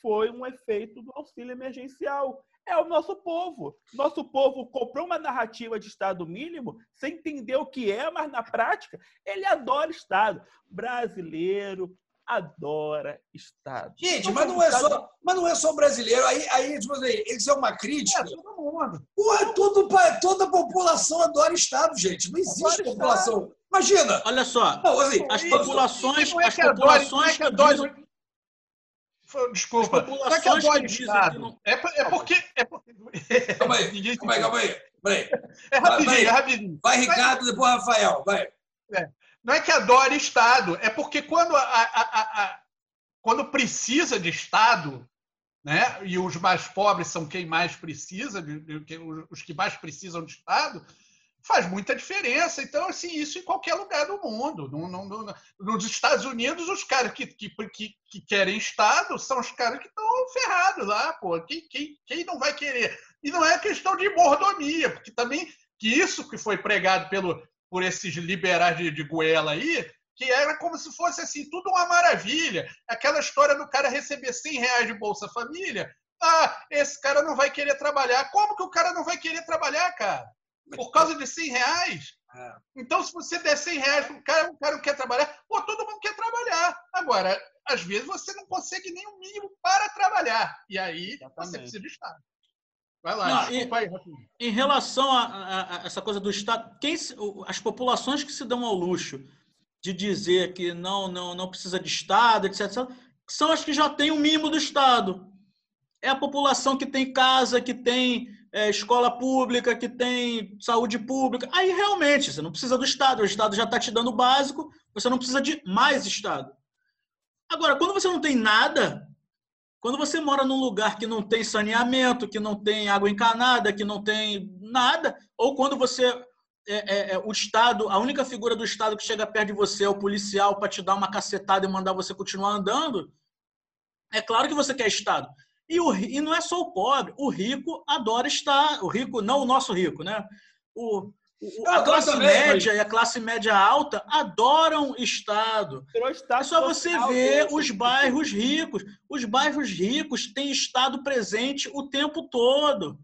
foi um efeito do auxílio emergencial. É o nosso povo. Nosso povo comprou uma narrativa de Estado mínimo sem entender o que é, mas na prática ele adora Estado. Brasileiro adora Estado. Gente, Então, mas não é Estado- só, mas não é só brasileiro. Aí, aí tipo assim, isso é uma crítica. É, todo mundo. Porra, tudo, pa- toda a população adora Estado, gente. Não existe Adora população. Imagina. Olha só, Não, assim, as Isso. populações, é as é populações que dizem- Foi- Desculpa. As Não é que populações adore que dizem Estado. que não- É, é porque. É, porque... Calma aí, Ninguém calma aí, calma aí. Peraí. É rapidinho, Vai, vai. é rapidinho. Vai, Ricardo, depois Rafael. Vai. Não é que adore Estado, é porque quando, a, a- a- quando precisa de Estado, né, e os mais pobres são quem mais precisa, os que mais precisam de Estado, faz muita diferença. Então, assim, isso em qualquer lugar do mundo. Não- não- não- nos Estados Unidos, os caras que, que, que, que querem Estado são os caras que estão ferrados lá, pô. Quem, quem, quem não vai querer? E não é questão de mordomia, porque também que isso que foi pregado pelo, por esses liberais de, de goela aí, que era como se fosse assim, tudo uma maravilha. Aquela história do cara receber 100 reais de Bolsa Família. Ah, esse cara não vai querer trabalhar. Como que o cara não vai querer trabalhar, cara? Por causa de 100 reais? É. Então, se você der 100 reais para o cara, o cara não quer trabalhar. Pô, todo mundo quer trabalhar. Agora, às vezes você não consegue nem o mínimo para trabalhar. E aí você Exatamente. precisa de Estado. Vai lá, Não, desculpa aí. Em relação a, a- a essa coisa do Estado, quem as populações que se dão ao luxo de dizer que não, não, não precisa de Estado, etc., etc., são as que já têm o mínimo do Estado. É a população que tem casa, que tem é, escola pública, que tem saúde pública. Aí realmente você não precisa do Estado, o Estado já está te dando o básico, você não precisa de mais Estado. Agora, quando você não tem nada, quando você mora num lugar que não tem saneamento, que não tem água encanada, que não tem nada, ou quando você é, é, é, o Estado, a única figura do Estado que chega perto de você é o policial para te dar uma cacetada e mandar você continuar andando, é claro que você quer Estado. E, o, e não é só o pobre, o rico adora estar, o rico, não o nosso rico, né? O- Eu a classe também, média e a classe média alta adoram Estado. Estado É só você ver desse. os bairros ricos. Os bairros ricos têm estado presente o tempo todo.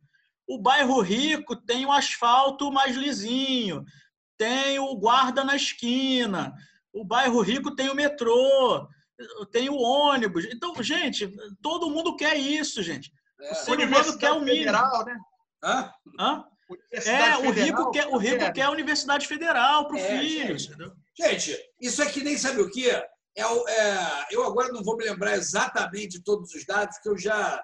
O bairro rico tem o asfalto mais lisinho, tem o guarda na esquina. O bairro rico tem o metrô, tem o ônibus. Então, gente, todo mundo quer isso, gente. É. O ser humano quer o mínimo. Federal, né? Hã? Hã? É, o rico, quer, o rico quer a Universidade Federal para o é, filho. Gente, gente, isso é que nem sabe o quê? É, é, eu agora não vou me lembrar exatamente de todos os dados, porque eu já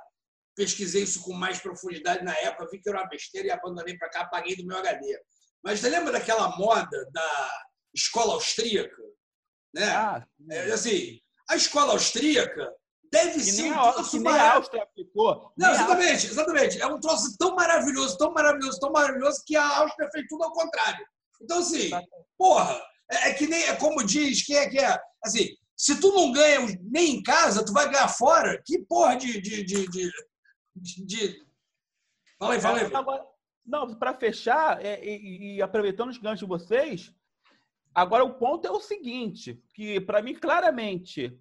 pesquisei isso com mais profundidade na época, vi que era uma besteira e abandonei para cá, apaguei do meu HD. Mas você lembra daquela moda da escola austríaca? Né? Ah, é, assim, a escola austríaca deve que ser um troço a Áustria aplicou. Não, exatamente, exatamente. É um troço tão maravilhoso, tão maravilhoso, tão maravilhoso que a Áustria fez tudo ao contrário. Então, assim, porra, é, é que nem, é como diz, quem é que é? Assim, se tu não ganha nem em casa, tu vai ganhar fora? Que porra de. de, de, de, de... Fala aí, fala aí. Agora, não, para fechar, é, e, e, aproveitando os ganchos de vocês, agora o ponto é o seguinte: que para mim, claramente,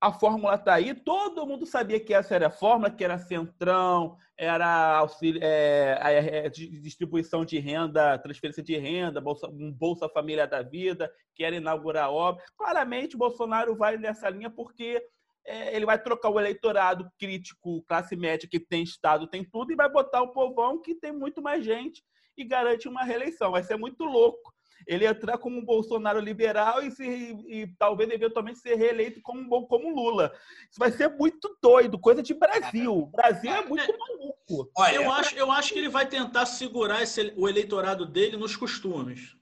a fórmula está aí, todo mundo sabia que essa era a fórmula, que era centrão, era auxílio, é, é, é distribuição de renda, transferência de renda, Bolsa, um Bolsa Família da Vida, que era inaugurar a obra. Claramente, Bolsonaro vai nessa linha porque é, ele vai trocar o eleitorado crítico, classe média, que tem Estado, tem tudo, e vai botar o povão, que tem muito mais gente, e garante uma reeleição. Vai ser muito louco ele entrar como um Bolsonaro liberal e, se, e, talvez eventualmente ser reeleito como, como Lula. Isso vai ser muito doido, coisa de Brasil. O Brasil é muito maluco. Olha, eu, acho, eu acho que ele vai tentar segurar esse, o eleitorado dele nos costumes.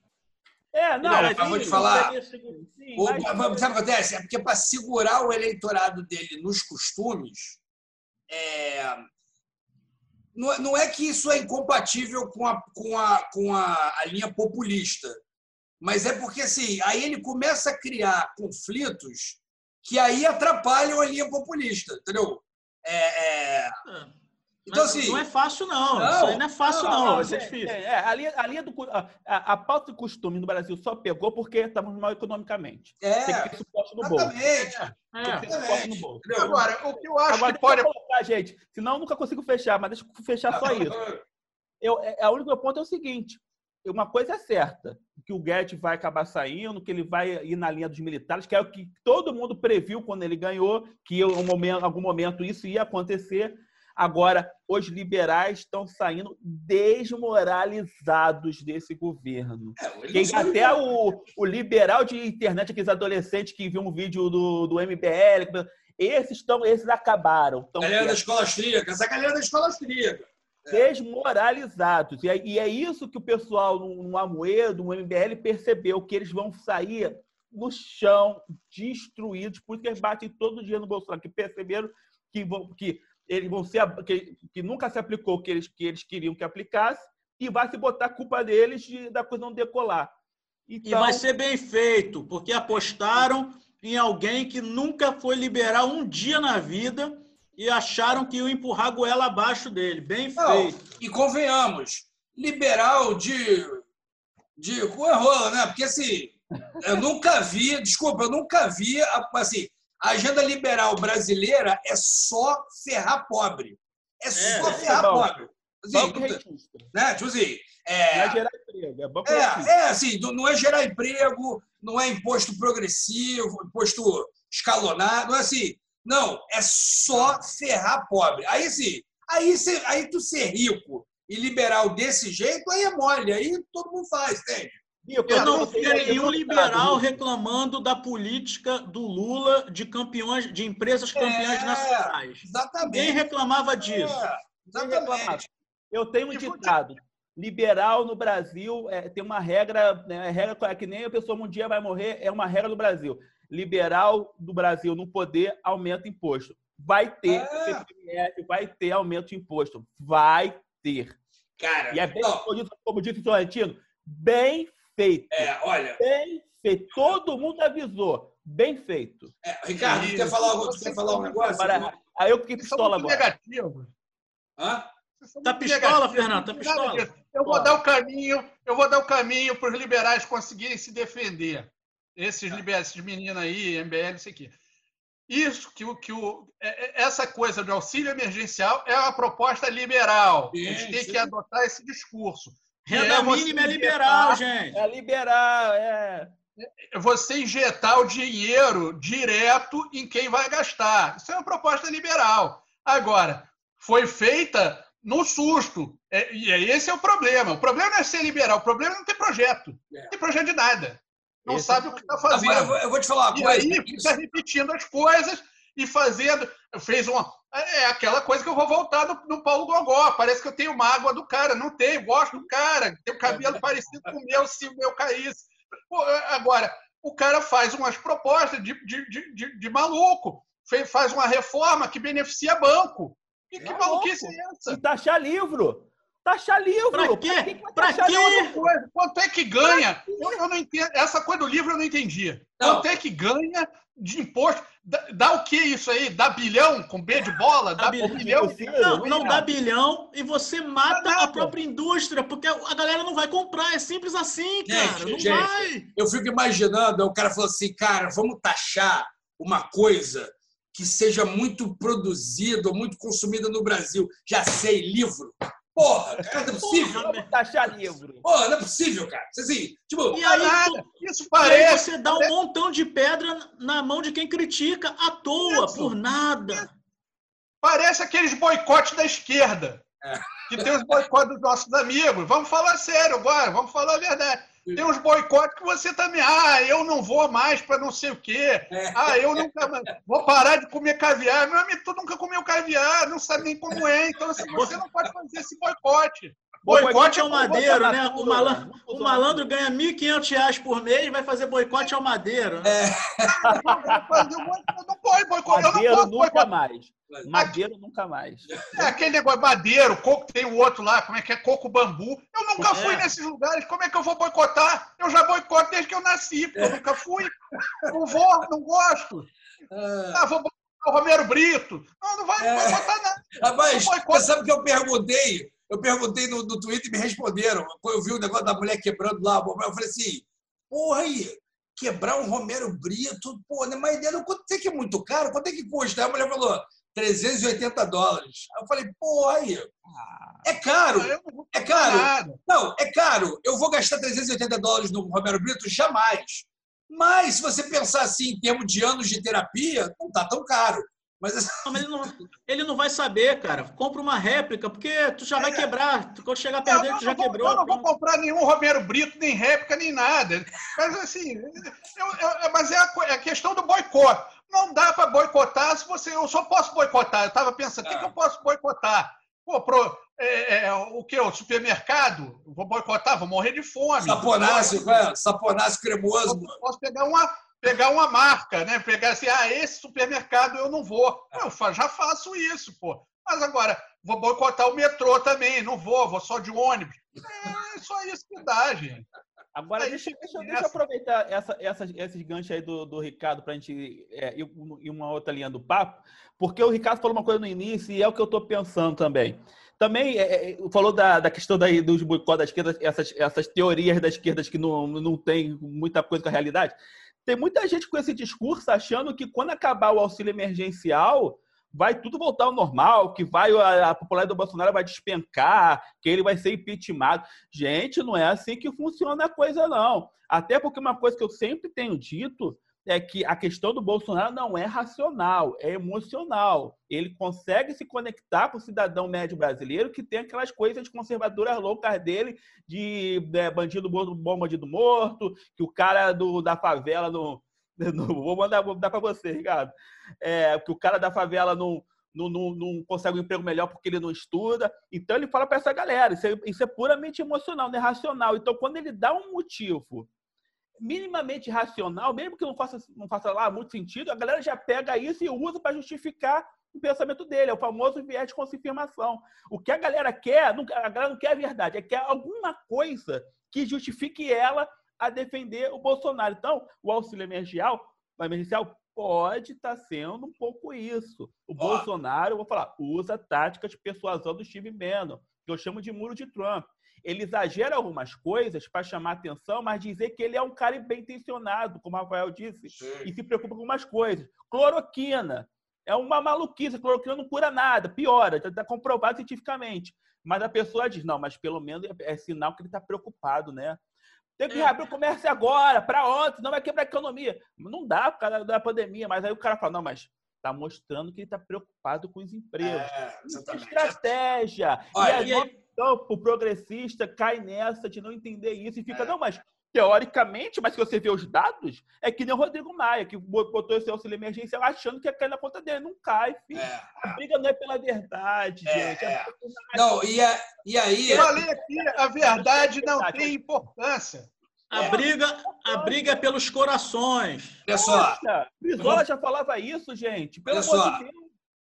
É, não, não mas vou te falar. Sim, o, mas... Sabe o que acontece? É porque para segurar o eleitorado dele nos costumes, é, não, não é que isso é incompatível com a, com a, com a, a linha populista. Mas é porque assim, aí ele começa a criar conflitos que aí atrapalham a linha populista, entendeu? É, é... Ah, então, assim, não é fácil, não. não. Isso aí não é fácil, não. não. Vai ser é, difícil. É, é, a, linha, a, linha do, a, a, pauta de costume no Brasil só pegou porque estamos mal economicamente. É, Tem que ter suporte no bolso. Exatamente. É, no bolso. Agora, o que eu acho Agora, que pode... Colocar, gente, senão eu nunca consigo fechar, mas deixa eu fechar só isso. Eu, é, é, o único ponto é o seguinte, uma coisa é certa, que o Guedes vai acabar saindo, que ele vai ir na linha dos militares, que é o que todo mundo previu quando ele ganhou, que em algum momento isso ia acontecer. Agora, os liberais estão saindo desmoralizados desse governo. É, até o, o, liberal de internet, aqueles adolescentes que viu um vídeo do, do MBL, esses, estão, esses acabaram. galera da escola austríaca, essa galera da escola austríaca desmoralizados. E é, e é isso que o pessoal no Amoedo, no MBL, percebeu, que eles vão sair no chão, destruídos, por isso que eles batem todo dia no Bolsonaro, que perceberam que, vão, que eles vão ser que, que nunca se aplicou o que eles, que eles queriam que aplicasse, e vai se botar a culpa deles de, da coisa não decolar. Então... E vai ser bem feito, porque apostaram em alguém que nunca foi liberar um dia na vida e acharam que iam empurrar a goela abaixo dele. Bem Não, feito. E convenhamos, liberal de, de rola, né? Porque assim, eu nunca vi, desculpa, eu nunca vi, assim, a agenda liberal brasileira é só ferrar pobre. É, é só é, ferrar é pobre. Assim, né? Tipo assim, é, não é gerar emprego, é banco é, é assim, não é gerar emprego, não é imposto progressivo, imposto escalonado, não é assim. Não, é só ferrar pobre. Aí sim, aí, aí tu ser rico e liberal desse jeito, aí é mole, aí todo mundo faz, entende? Eu, eu não vi nenhum liberal reclamando da política do Lula de campeões, de empresas campeãs é, nacionais. Exatamente. Ninguém reclamava disso. É, exatamente. Eu tenho um ditado. Liberal no Brasil é, tem uma regra, né, regra é que nem a pessoa um dia vai morrer, é uma regra do Brasil liberal do Brasil no poder, aumenta imposto. Vai ter ah. CPMF, vai ter aumento de imposto. Vai ter. Cara, e é bem, como disse, como disse o Florentino, bem feito. É, olha. Bem feito. Todo mundo avisou. Bem feito. É, Ricardo, quer falar, quer falar um negócio? Agora, aí eu fiquei pistola agora. Negativo. Hã? Tá pistola, Fernando? Tá pistola? Eu vou dar o caminho, eu vou dar o caminho para os liberais conseguirem se defender esses tá. liberais, esses meninos aí, MBL, isso aqui. Isso que, o, que o, é, é, essa coisa do auxílio emergencial é uma proposta liberal. Sim, a gente tem sim. que adotar esse discurso. Renda é mínima é liberal, gente. É liberal, é. é. Você injetar o dinheiro direto em quem vai gastar. Isso é uma proposta liberal. Agora, foi feita no susto. E esse é o problema. O problema não é ser liberal, o problema é não ter projeto. É. Não tem projeto de nada. Não esse sabe é... o que está fazendo. Agora, eu vou, eu vou te falar uma e coisa. E aí fica repetindo as coisas e fazendo. Fez uma. É aquela coisa que eu vou voltar no, no Paulo Gogó. Parece que eu tenho mágoa do cara. Não tenho, gosto do cara. Tem o cabelo parecido com o meu, se o meu caísse. Agora, o cara faz umas propostas de, de, de, de maluco. Faz uma reforma que beneficia banco. Que, que maluquice é essa? E taxar livro. Taxar livro. Pra quê? Pra, pra quê? Quanto é que ganha? Eu, eu, não entendo. Essa coisa do livro eu não entendi. Não. Quanto é que ganha de imposto? Dá, dá, o que isso aí? Dá bilhão com B de bola? Dá, dá bilhão? Não, não dá bilhão e você mata a própria indústria, porque a galera não vai comprar. É simples assim, cara. Gente, não gente, vai. Eu fico imaginando, o cara falou assim, cara, vamos taxar uma coisa que seja muito produzido, muito consumido no Brasil. Já sei, livro. Porra, cara, não é possível. Vamos taxar livro. Porra, não é possível, cara. Assim, tipo, e aí, isso parece. Aí você dá um montão de pedra na mão de quem critica à toa, isso. por nada. Parece aqueles boicotes da esquerda. É. Que tem os boicotes dos nossos amigos. Vamos falar sério agora, vamos falar a verdade. Tem uns boicotes que você também. Ah, eu não vou mais para não sei o quê. Ah, eu nunca. Vou parar de comer caviar. Meu amigo, tu nunca comeu caviar, não sabe nem como é. Então, assim, você não pode fazer esse boicote. Boicote ao madeiro, né? O malandro, o malandro ganha R$ 1.500 por mês e vai fazer boicote ao madeiro. Né? É. Não pode boicote. Madeiro nunca boicote. mais. Madeiro nunca mais. É aquele negócio, madeiro, coco, tem o outro lá, como é que é? Coco bambu. Eu nunca é. fui nesses lugares, como é que eu vou boicotar? Eu já boicoto desde que eu nasci, porque eu nunca fui. Não vou, não gosto. É. Ah, vou boicotar o Romero Brito. Não, não vai, é. vai botar nada. Rapaz, você sabe que eu perguntei? Eu perguntei no, no Twitter e me responderam. Eu vi o negócio da mulher quebrando lá, eu falei assim, porra aí, quebrar um Romero Brito, pô, né? mas ideia, quanto é que é muito caro? Quanto é que custa? Aí a mulher falou, 380 dólares. Aí eu falei, pô, aí, é caro, é caro. Não, é caro. Eu vou gastar 380 dólares no Romero Brito? Jamais. Mas, se você pensar assim, em termos de anos de terapia, não está tão caro. Mas, não, mas ele, não, ele, não, vai saber, cara. Compra uma réplica, porque tu já vai é. quebrar. Quando chegar perto dele, tu já vou, quebrou. Eu não vou comprar nenhum Romero Brito, nem réplica, nem nada. Mas assim, eu, eu, mas é a, é a, questão do boicote. Não dá para boicotar se você. Eu só posso boicotar. Eu estava pensando, o que, que, eu posso boicotar? Pô, pro, é, é, o que? O supermercado? Vou boicotar, vou morrer de fome. Saponáceo, é, saponáceo cremoso. Posso pegar uma pegar uma marca, né? Pegar assim, ah, esse supermercado eu não vou. Eu já faço isso, pô. Mas agora, vou boicotar o metrô também, não vou, vou só de ônibus. É só isso que dá, gente. Agora, deixa, deixa, deixa eu aproveitar essa, essa, esses ganchos aí do, do Ricardo para a gente é, ir, ir uma outra linha do papo, porque o Ricardo falou uma coisa no início e é o que eu estou pensando também. Também é, é, falou da, da questão daí dos boicotes da esquerda, essas, essas teorias da esquerda que não, não tem muita coisa com a realidade. Tem muita gente com esse discurso achando que quando acabar o auxílio emergencial, vai tudo voltar ao normal, que vai a, a popularidade do Bolsonaro vai despencar, que ele vai ser impeachmentado. Gente, não é assim que funciona a coisa, não. Até porque uma coisa que eu sempre tenho dito é que a questão do Bolsonaro não é racional, é emocional. Ele consegue se conectar com o cidadão médio brasileiro que tem aquelas coisas conservadoras loucas dele, de é, bandido bom, bandido morto, que o cara do, da favela não. vou mandar, vou dar para você, Ricardo. É, que o cara da favela não, não, não, não, consegue um emprego melhor porque ele não estuda. Então ele fala para essa galera, isso é, isso é puramente emocional, não é racional. Então, quando ele dá um motivo minimamente racional, mesmo que não faça, não faça lá muito sentido, a galera já pega isso e usa para justificar o pensamento dele, é o famoso viés de confirmação. O que a galera quer, a galera não quer a verdade, é quer alguma coisa que justifique ela a defender o Bolsonaro. Então, o auxílio emergencial, emergencial pode estar tá sendo um pouco isso. O oh. Bolsonaro, eu vou falar, usa táticas de persuasão do Steve Bannon, que eu chamo de muro de Trump ele exagera algumas coisas para chamar atenção, mas dizer que ele é um cara bem intencionado, como o Rafael disse, Sim. e se preocupa com algumas coisas. Cloroquina. É uma maluquice, cloroquina não cura nada, piora, está comprovado cientificamente. Mas a pessoa diz, não, mas pelo menos é, é sinal que ele está preocupado, né? Tem que é. reabrir o comércio agora, para ontem, não vai quebrar a economia. Não dá por causa da pandemia, mas aí o cara fala, não, mas está mostrando que ele está preocupado com os empregos. É, é estratégia. Olha, e e aí, aí- então, o progressista cai nessa de não entender isso e fica, É. não, mas teoricamente, mas se você vê os dados, é que nem o Rodrigo Maia, que botou esse auxílio emergencial achando que ia cair na conta dele. Não cai, filho. É, A briga não é pela verdade, É, gente. é. A briga não, e, a- e aí. Eu falei aqui, a verdade não tem importância. A É. briga, a briga é pelos corações. Olha só, Poxa, Brizola já falava isso, gente. Pelo Olha amor só. de Deus.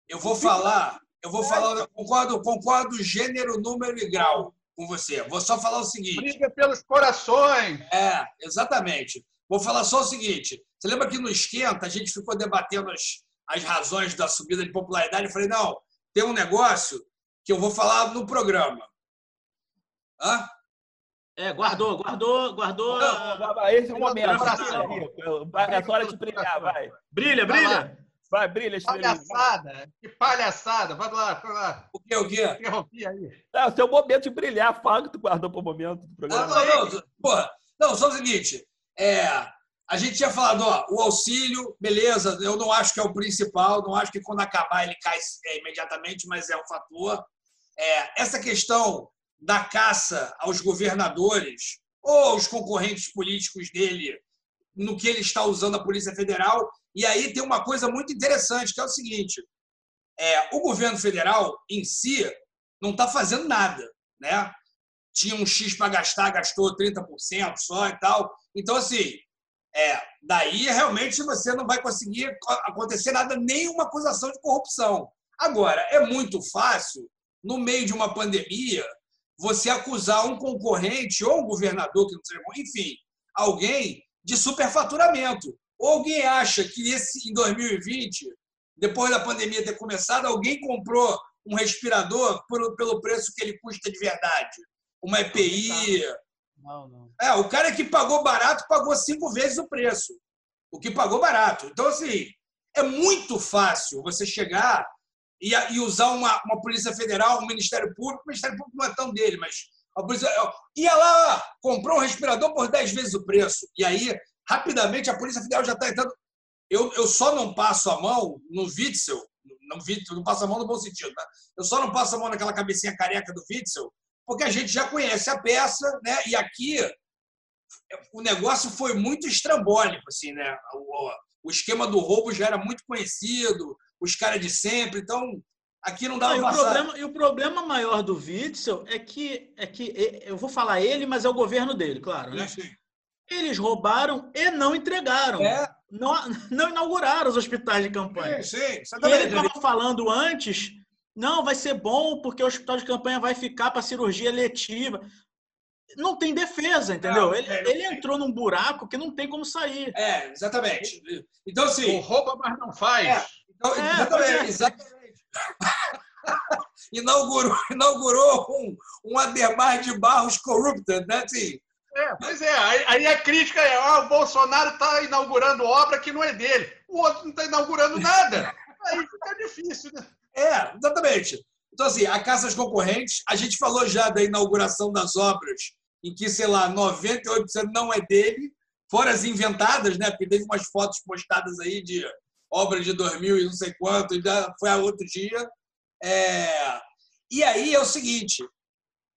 eu vou falar, eu vou falar, concordo, concordo gênero, número e grau com você. Vou só falar o seguinte. Briga pelos corações. É, exatamente. Vou falar só o seguinte. Você lembra que no Esquenta a gente ficou debatendo as, as razões da subida de popularidade? Eu falei, não, tem um negócio que eu vou falar no programa. Hã? É, guardou, guardou, guardou. Não, Esse é o momento. Vai, É hora de brilhar, vai. Brilha, brilha. Vai, brilha, estrelinha. Palhaçada. Que palhaçada. Vai lá, vai lá. O quê, o quê? Interrompi aí. É o seu momento de brilhar. Fala que tu guardou pro momento do programa. não, não, porra. Não, só o seguinte. É, a gente tinha falado, ó, o auxílio, beleza, eu não acho que é o principal, não acho que quando acabar ele cai é, imediatamente, mas é um fator. É, essa questão da caça aos governadores ou aos concorrentes políticos dele, no que ele está usando a Polícia Federal. E aí tem uma coisa muito interessante, que é o seguinte: é, o governo federal em si não está fazendo nada, né? Tinha um X para gastar, gastou 30% só e tal. Então, assim, é, daí realmente você não vai conseguir acontecer nada, nenhuma acusação de corrupção. Agora, é muito fácil, no meio de uma pandemia, você acusar um concorrente ou um governador, que não seja bom, enfim, alguém de superfaturamento. Ou alguém acha que esse, em 2020, depois da pandemia ter começado, alguém comprou um respirador por, pelo preço que ele custa de verdade. Uma EPI. Não, não. É, o cara que pagou barato pagou cinco vezes o preço. O que pagou barato. Então, assim, é muito fácil você chegar e, e usar uma, uma Polícia Federal, um Ministério Público. O Ministério Público não é tão dele, mas a polícia, ia lá, comprou um respirador por 10 vezes o preço. E aí, rapidamente, a Polícia Federal já está entrando. Eu, eu só não passo a mão no Witzel, não, Witzel, não passo a mão no bom sentido, né? eu só não passo a mão naquela cabecinha careca do Witzel, porque a gente já conhece a peça, né? E aqui o negócio foi muito estrambólico, assim, né? O, o esquema do roubo já era muito conhecido, os caras de sempre, então aqui não dava Não, e, o problema, e o problema maior do Witzel é que, é que eu vou falar ele, mas é o governo dele, claro, né? Eles roubaram e não entregaram. É. Não, não inauguraram os hospitais de campanha. Sim, sim, E ele estava falando antes, não, vai ser bom porque o hospital de campanha vai ficar para cirurgia letiva. Não tem defesa, entendeu? Não, ele, é, ele entrou num buraco que não tem como sair. É, exatamente. Então, O assim. rouba, mas não faz. É. Então, É, exatamente. é. exatamente. inaugurou inaugurou um, um Ademar de Barros corrupted, né? Assim, É, pois é, aí, aí a crítica é: ah, o Bolsonaro está inaugurando obra que não é dele. O outro não está inaugurando nada. Aí fica difícil, né? É, exatamente. Então, assim, a caça às concorrentes, a gente falou já da inauguração das obras, em que, sei lá, 98% não é dele, fora as inventadas, né? Porque teve umas fotos postadas aí de obra de 2000 e não sei quanto, e já foi a outro dia. É... E aí é o seguinte: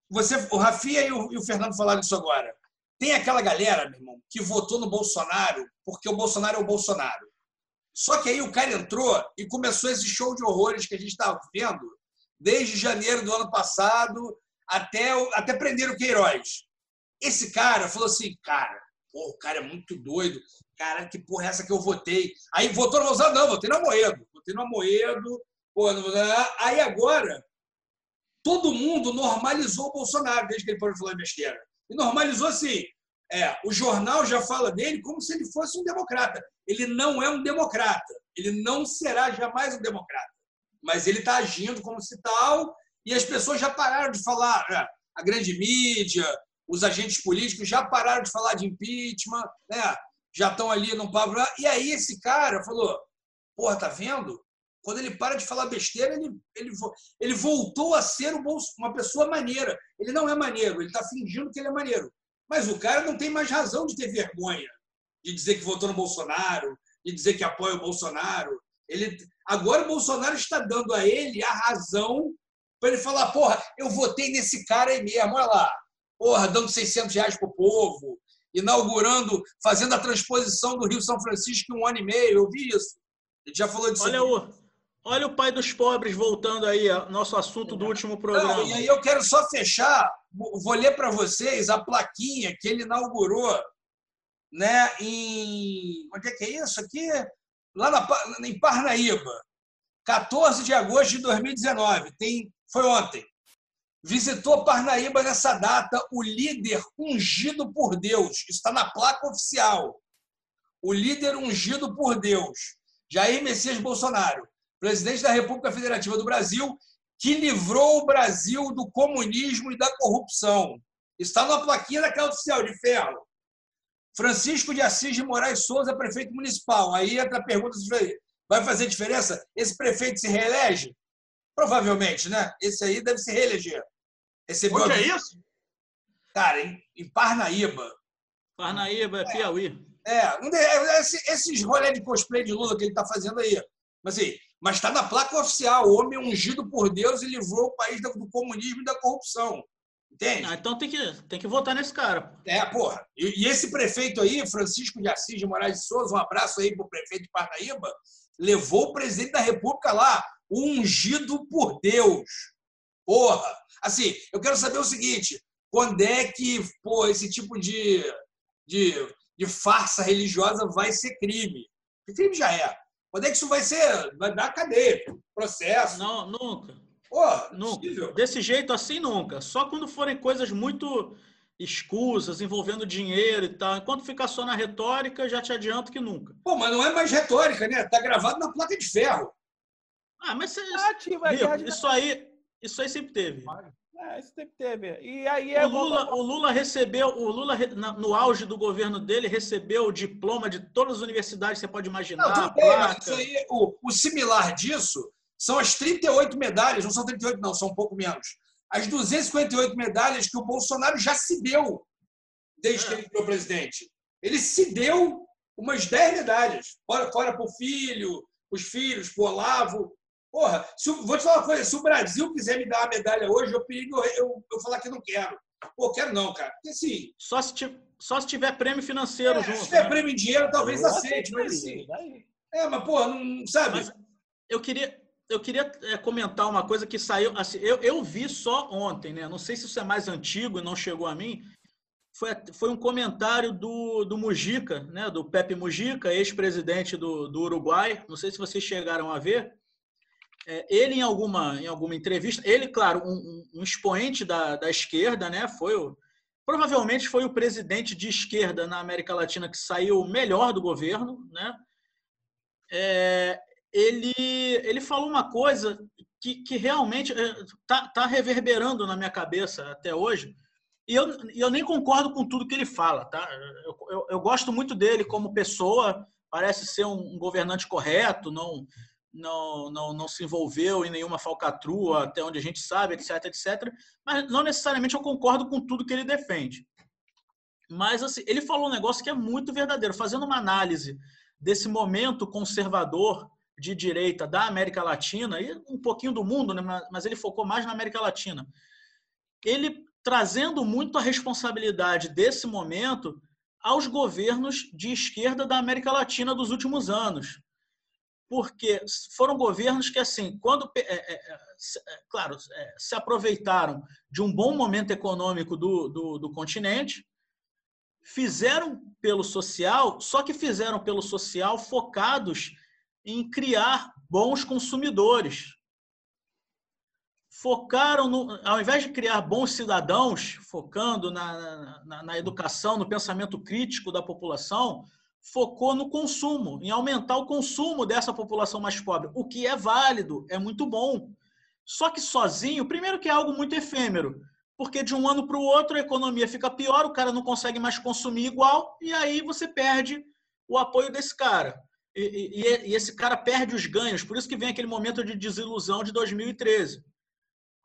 você, o Rafinha e o, e o Fernando falaram isso agora. Tem aquela galera, meu irmão, que votou no Bolsonaro porque o Bolsonaro é o Bolsonaro. Só que aí o cara entrou e começou esse show de horrores que a gente está vendo desde janeiro do ano passado até, até prender o Queiroz. Esse cara falou assim, cara, pô, o cara é muito doido. Cara, que porra é essa que eu votei? Aí votou no Bolsonaro? Não, votei no Amoedo. Votei no Amoedo. Pô, não- aí agora, todo mundo normalizou o Bolsonaro desde que ele parou falar besteira. E normalizou assim. É, o jornal já fala dele como se ele fosse um democrata. Ele não é um democrata. Ele não será jamais um democrata. Mas ele está agindo como se tal, e as pessoas já pararam de falar, é, a grande mídia, os agentes políticos já pararam de falar de impeachment, né? já estão ali no papo. E aí esse cara falou: porra, tá vendo? Quando ele para de falar besteira, ele, ele, ele voltou a ser um bolso- uma pessoa maneira. Ele não é maneiro, ele está fingindo que ele é maneiro. Mas o cara não tem mais razão de ter vergonha de dizer que votou no Bolsonaro, de dizer que apoia o Bolsonaro. Ele, Agora o Bolsonaro está dando a ele a razão para ele falar: porra, eu votei nesse cara aí mesmo, olha lá. Porra, dando 600 reais para o povo, inaugurando, fazendo a transposição do Rio São Francisco em um ano e meio. Eu vi isso. Ele já falou disso. Olha o, olha o pai dos pobres voltando aí, nosso assunto do último programa. Não, e aí eu quero só fechar, vou ler para vocês a plaquinha que ele inaugurou né, em. Onde é que é isso aqui? Lá na, em Parnaíba. 14 de agosto de 2019. Tem, foi ontem. Visitou Parnaíba nessa data o líder ungido por Deus. Está na placa oficial. O líder ungido por Deus. Jair Messias Bolsonaro, presidente da República Federativa do Brasil, que livrou o Brasil do comunismo e da corrupção. Está numa plaquinha daquela oficial de ferro. Francisco de Assis de Moraes Souza, prefeito municipal. Aí entra a pergunta: vai fazer diferença? Esse prefeito se reelege? Provavelmente, né? Esse aí deve se reeleger. Recebeu Onde é isso? Cara, em, em Parnaíba. Parnaíba, é Piauí. É, um de, é, esses rolê de cosplay de Lula que ele está fazendo aí. Mas assim, mas está na placa oficial, o homem ungido por Deus e livrou o país do comunismo e da corrupção. Entende? Ah, então tem que, tem que votar nesse cara. É, porra. E, e, esse prefeito aí, Francisco de Assis de Moraes de Souza, um abraço aí pro prefeito de Parnaíba, levou o presidente da República lá, ungido por Deus. Porra! Assim, eu quero saber o seguinte: quando é que pô, esse tipo de, de, de farsa religiosa vai ser crime? Que crime já é. Quando é que isso vai ser? Vai dar cadeia, processo. Não, nunca. Pô, nunca. Desse jeito assim, nunca. Só quando forem coisas muito escusas, envolvendo dinheiro e tal. Enquanto ficar só na retórica, já te adianto que nunca. Pô, mas não é mais retórica, né? Tá gravado na placa de ferro. Ah, mas você, Ativa, Rico, isso aí, isso aí sempre teve. É, isso sempre teve. E aí é o Lula, o Lula recebeu, o Lula no auge do governo dele recebeu o diploma de todas as universidades que você pode imaginar. Não, bem, mas isso aí, o, o similar disso são as 38 medalhas, não são 38, não, são um pouco menos. As 258 medalhas que o Bolsonaro já se deu desde é. que ele virou presidente. Ele se deu umas 10 medalhas, fora, fora para o filho, os filhos, para o Olavo. Porra, se, vou te falar uma coisa: se o Brasil quiser me dar uma medalha hoje, eu perigo eu, eu falar que não quero. Pô, quero não, cara. Porque assim. Só se, só se tiver prêmio financeiro é, junto. Se tiver né? prêmio em dinheiro, talvez aceite, mas assim. É, mas, porra, não sabe? Mas eu queria, eu queria é, comentar uma coisa que saiu. Assim, eu, eu vi só ontem, né? Não sei se isso é mais antigo e não chegou a mim. Foi, foi um comentário do, do Mujica, né? Do Pepe Mujica, ex-presidente do, do Uruguai. Não sei se vocês chegaram a ver. É, ele, em alguma, em alguma entrevista, ele, claro, um, um expoente da, da esquerda, né? Foi o, provavelmente foi o presidente de esquerda na América Latina que saiu melhor do governo, né? É, ele, ele falou uma coisa que, que realmente está eh, tá reverberando na minha cabeça até hoje. E eu, eu nem concordo com tudo que ele fala, tá? Eu, eu, eu gosto muito dele como pessoa, parece ser um, um, governante correto, não, não, não, não se envolveu em nenhuma falcatrua, até onde a gente sabe, etc, etc. Mas não necessariamente eu concordo com tudo que ele defende. Mas assim, ele falou um negócio que é muito verdadeiro, fazendo uma análise desse momento conservador de direita da América Latina e um pouquinho do mundo, né? mas ele focou mais na América Latina. Ele trazendo muito a responsabilidade desse momento aos governos de esquerda da América Latina dos últimos anos. Porque foram governos que, assim, quando, é, é, é, é claro, é, se aproveitaram de um bom momento econômico do, do, do continente, fizeram pelo social, só que fizeram pelo social focados em criar bons consumidores. Focaram, no, ao invés de criar bons cidadãos, focando na, na, na educação, no pensamento crítico da população, focou no consumo, em aumentar o consumo dessa população mais pobre, o que é válido, é muito bom. Só que sozinho, primeiro que é algo muito efêmero, porque de um ano para o outro a economia fica pior, o cara não consegue mais consumir igual, e aí você perde o apoio desse cara e, e, e, esse cara perde os ganhos. Por isso que vem aquele momento de desilusão de 2013.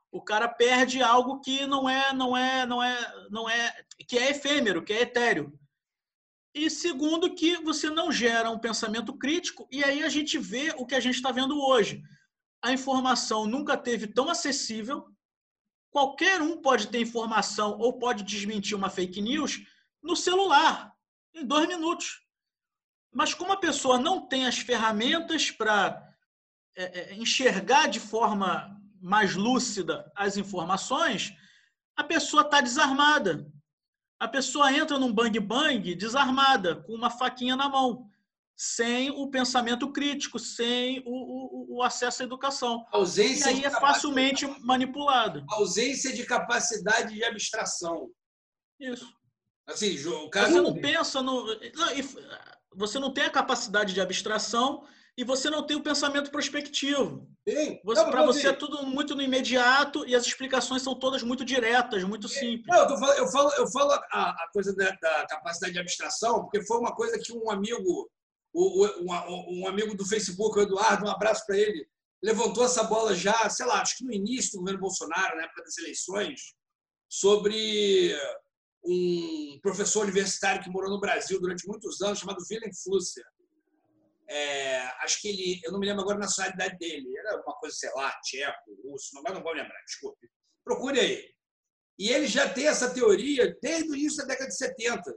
O cara perde algo que não é, não é, não é, não é, que é efêmero, que é etéreo. E segundo, que você não gera um pensamento crítico, e aí a gente vê o que a gente está vendo hoje. A informação nunca teve tão acessível. Qualquer um pode ter informação ou pode desmentir uma fake news no celular, em dois minutos. Mas como a pessoa não tem as ferramentas para é, é, enxergar de forma mais lúcida as informações, a pessoa está desarmada. A pessoa entra num bang bang desarmada, com uma faquinha na mão, sem o pensamento crítico, sem o, o, o acesso à educação. A ausência e aí é facilmente manipulado. Ausência de capacidade de abstração. Isso. Assim, o caso... Você não pensa no. Você não tem a capacidade de abstração e você não tem o pensamento prospectivo. Para você é tudo muito no imediato e as explicações são todas muito diretas, muito simples. Não, eu, falo, eu falo, eu falo a, a coisa da, da, capacidade de abstração, porque foi uma coisa que um amigo, o, um, um amigo do Facebook, o Eduardo, um abraço para ele, levantou essa bola já, sei lá, acho que no início do governo Bolsonaro, na época das eleições, sobre um professor universitário que morou no Brasil durante muitos anos, chamado Willem Flusser. É, acho que ele, eu não me lembro agora a nacionalidade dele, era uma coisa, sei lá, tcheco, russo, não, não vou lembrar, desculpe. Procure aí. E ele já tem essa teoria desde o início da década de 70.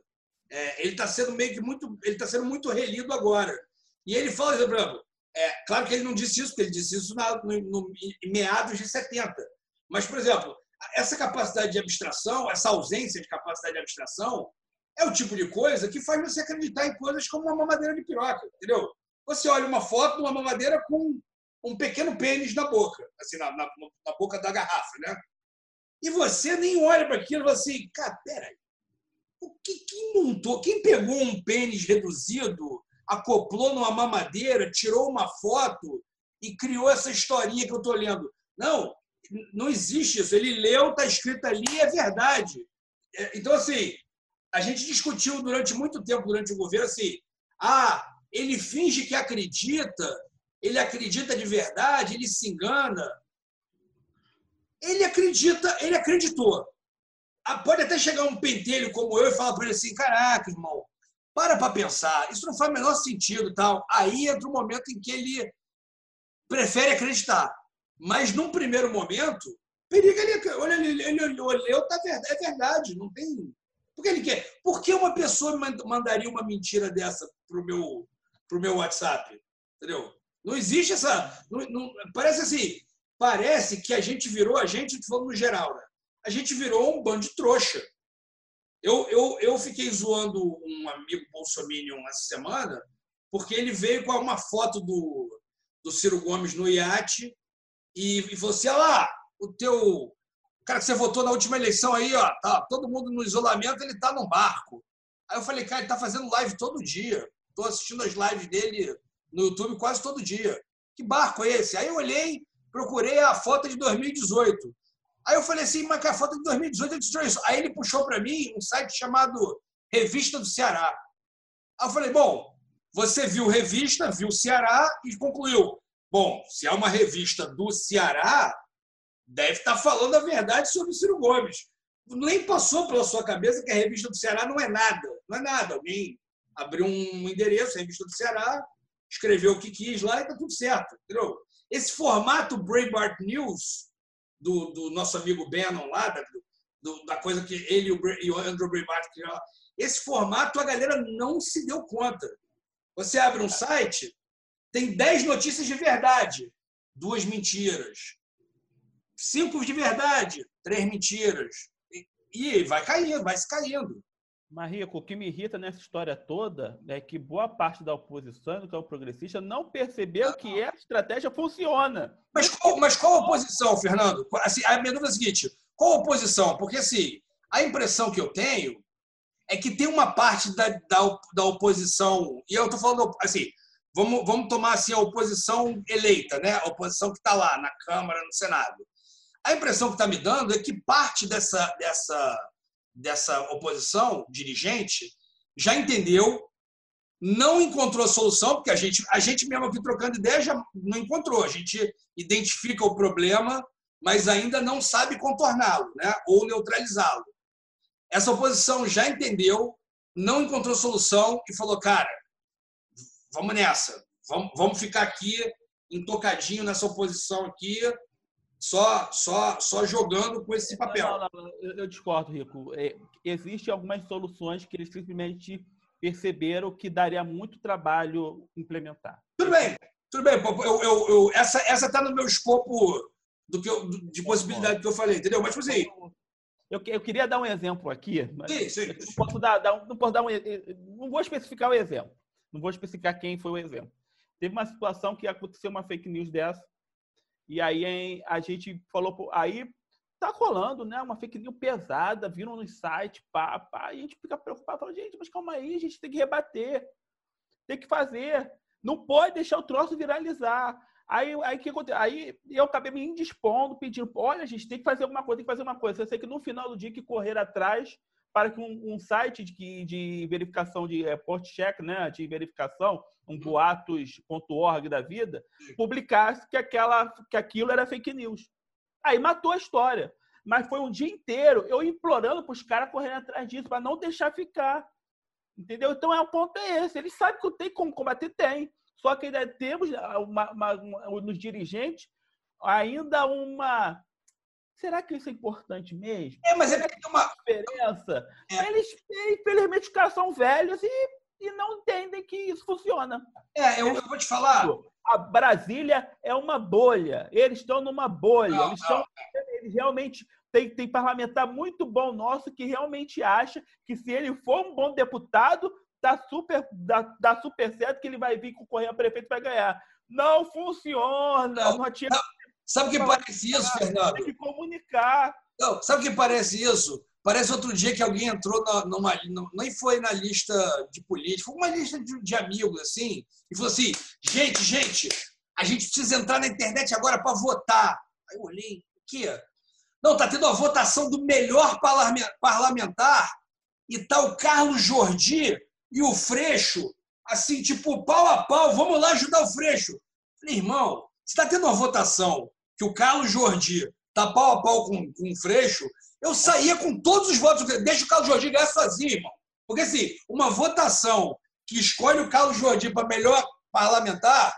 É, ele está sendo meio que muito, ele está sendo muito relido agora. E ele fala, por exemplo, é, claro que ele não disse isso, porque ele disse isso na, no, no, em meados de 70. Mas, por exemplo, essa capacidade de abstração, essa ausência de capacidade de abstração, é o tipo de coisa que faz você acreditar em coisas como uma mamadeira de piroca, entendeu? Você olha uma foto de uma mamadeira com um pequeno pênis na boca, assim, na, na, na boca da garrafa, né? E você nem olha para aquilo e fala assim, cara, peraí, o que, quem montou, quem pegou um pênis reduzido, acoplou numa mamadeira, tirou uma foto e criou essa historinha que eu estou lendo? Não, não existe isso. Ele leu, está escrito ali, é verdade. É, então, assim, a gente discutiu durante muito tempo, durante o governo, assim, ah, ele finge que acredita, ele acredita de verdade, ele se engana. Ele acredita, ele acreditou. Ah, pode até chegar um pentelho como eu e falar para ele assim, caraca, irmão, para para pensar, isso não faz o menor sentido tal. Aí entra o momento em que ele prefere acreditar. Mas, num primeiro momento, periga ele. Olha, ele, ele olhou, tá, é verdade, não tem. Por que ele quer? Por que uma pessoa mandaria uma mentira dessa pro meu, pro meu WhatsApp? Entendeu? Não existe essa. Não, não, parece assim. Parece que a gente virou, a gente, falando no geral, né? a gente virou um bando de trouxa. Eu, eu, eu fiquei zoando um amigo bolsominion essa semana, porque ele veio com uma foto do, do Ciro Gomes no iate e, e falou assim: olha lá, o teu cara que você votou na última eleição aí, ó, tá todo mundo no isolamento, ele tá num barco. Aí eu falei, cara, ele tá fazendo live todo dia. Tô assistindo as lives dele no YouTube quase todo dia. Que barco é esse? Aí eu olhei, procurei a foto de 2018. Aí eu falei assim, mas que a foto de 2018 ele isso. Aí ele puxou para mim um site chamado Revista do Ceará. Aí eu falei, bom, você viu revista, viu Ceará e concluiu. Bom, se é uma revista do Ceará, deve estar falando a verdade sobre Ciro Gomes. Nem passou pela sua cabeça que a revista do Ceará não é nada. Não é nada. Alguém abriu um endereço, a revista do Ceará, escreveu o que quis lá e está tudo certo. Entendeu? Esse formato Breitbart News, do, do nosso amigo Bannon lá, da, do, da coisa que ele e o Andrew Breitbart criaram, esse formato a galera não se deu conta. Você abre um site, tem 10 notícias de verdade, duas mentiras. Cinco de verdade, três mentiras. E, vai caindo, vai se caindo. Marico, o que me irrita nessa história toda é que boa parte da oposição, que é o progressista, não percebeu que essa estratégia funciona. Mas qual, mas qual oposição, Fernando? Assim, a minha dúvida é a seguinte: qual oposição? Porque assim, a impressão que eu tenho é que tem uma parte da, da, da oposição, e eu estou falando assim, vamos, vamos tomar assim a oposição eleita, né? a oposição que está lá na Câmara, no Senado. A impressão que está me dando é que parte dessa, dessa, dessa oposição dirigente já entendeu, não encontrou solução, porque a gente, a gente mesmo aqui trocando ideia já não encontrou. A gente identifica o problema, mas ainda não sabe contorná-lo né? ou neutralizá-lo. Essa oposição já entendeu não encontrou solução e falou, cara, vamos nessa, vamos, vamos ficar aqui intocadinho nessa oposição aqui, só, só, só jogando com esse papel. Não, não, não, eu, discordo, Rico. É, existem algumas soluções que eles simplesmente perceberam que daria muito trabalho implementar. Tudo bem, tudo bem. Eu, eu, eu essa está no meu escopo do que eu, de possibilidade que eu falei, entendeu? Mas, tipo assim. Eu, eu queria dar um exemplo aqui. Sim, sim. Não posso dar, dar, não posso dar um, não vou especificar o exemplo. Não vou especificar quem foi o exemplo. Teve uma situação que aconteceu uma fake news dessa e aí a gente falou, aí tá rolando, né? Uma fake news pesada, viram no site, pá, pá, e a gente fica preocupado, fala, gente, mas calma aí, a gente tem que rebater, tem que fazer, não pode deixar o troço viralizar. Aí, aí que aconteceu? Aí eu acabei me indispondo, pedindo, olha, gente tem que fazer alguma coisa, tem que fazer uma coisa. Eu sei que no final do dia que correr atrás para que um, um site de, de, verificação de é, check, né, de verificação, um boatos.org da vida, publicasse que, aquela, que aquilo era fake news. Aí matou a história. Mas foi um dia inteiro eu implorando para os caras correrem atrás disso, para não deixar ficar. Entendeu? Então, é o ponto é esse. Eles sabem que tem como combater, tem. Só que ainda temos uma, uma, uma, nos dirigentes ainda uma Será que isso é importante mesmo? É, mas é porque tem uma diferença. É. Eles, infelizmente, os caras são velhos e, e não entendem que isso funciona. É, eu, eu vou te falar. A Brasília é uma bolha. Eles estão numa bolha. Não, eles, estão, eles realmente tem, tem parlamentar muito bom nosso que realmente acha que se ele for um bom deputado, dá super, dá, dá super certo que ele vai vir concorrer a prefeito e vai ganhar. Não funciona. Não, não, não, Sabe o que parece isso, Fernando? Tem que comunicar. Não, sabe o que parece isso? Parece outro dia que alguém entrou na, numa. Nem foi na lista de políticos, foi uma lista de, de amigos, assim, e falou assim: gente, gente, a gente precisa entrar na internet agora para votar. Aí eu olhei, o quê? Não, tá tendo a votação do melhor parlamentar e tá o Carlos Jordi e o Freixo, assim, tipo, pau a pau, vamos lá ajudar o Freixo. Falei, irmão, você está tendo uma votação que o Carlos Jordi está pau a pau com, com o Freixo, eu saía com todos os votos. Deixa o Carlos Jordi ganhar sozinho, irmão. Porque, assim, uma votação que escolhe o Carlos Jordi para melhor parlamentar,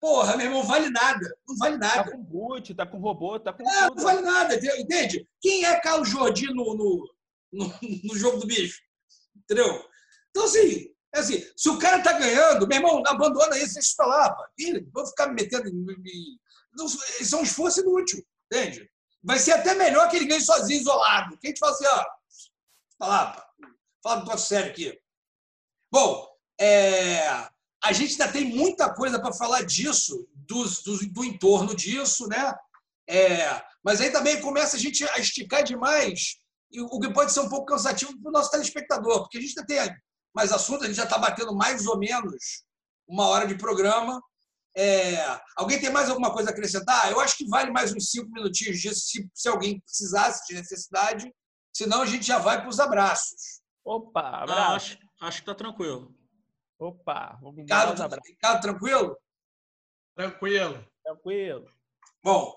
porra, meu irmão, vale nada. Não vale nada. Tá com boot, tá com robô, tá com. É, tudo. não vale nada, entende? Quem é Carlos Jordi no, no, no, no jogo do bicho? Entendeu? Então, assim, é assim, se o cara tá ganhando, meu irmão, abandona isso, deixa pra lá. Vou ficar me metendo em. Isso é um esforço inútil, entende? Vai ser até melhor que ele ganhe sozinho, isolado. Quem te fala assim, ó. Fala, fala do troço sério aqui. Bom, é, a gente ainda tem muita coisa para falar disso, do, do, entorno disso, né? É, mas aí também começa a gente a esticar demais, o que pode ser um pouco cansativo para o nosso telespectador, porque a gente tem mais assuntos, a gente já está batendo mais ou menos uma hora de programa. É... Alguém tem mais alguma coisa a acrescentar? Eu acho que vale mais uns cinco minutinhos disso, se, se alguém precisasse de necessidade. Senão a gente já vai para os abraços. Opa, abraço. Ah, acho, acho que está tranquilo. Opa, vamos Ricardo, Ricardo, tranquilo? Tranquilo. Tranquilo. Bom,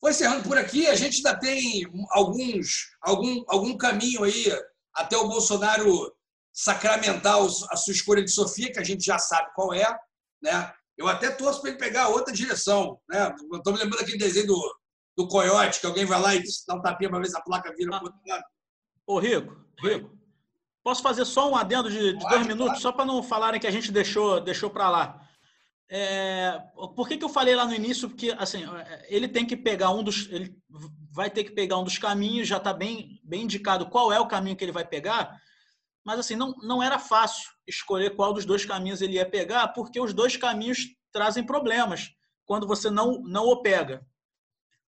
vou encerrando por aqui. A gente ainda tem alguns, algum, algum caminho aí até o Bolsonaro sacramentar a sua escolha de Sofia, que a gente já sabe qual é. Né? Eu até torço para ele pegar outra direção. Né? Estou me lembrando aquele desenho do, do Coyote, que alguém vai lá e dá um tapinha para ver se a placa vira ah. outro lado. Ô, Rico, Rico, posso fazer só um adendo de, de dois minutos, só para não falarem que a gente deixou, deixou para lá. É, por que, que eu falei lá no início? Porque assim, ele tem que pegar um dos. Ele vai ter que pegar um dos caminhos, já está bem, bem indicado qual é o caminho que ele vai pegar mas assim, não, não era fácil escolher qual dos dois caminhos ele ia pegar, porque os dois caminhos trazem problemas quando você não, não o pega.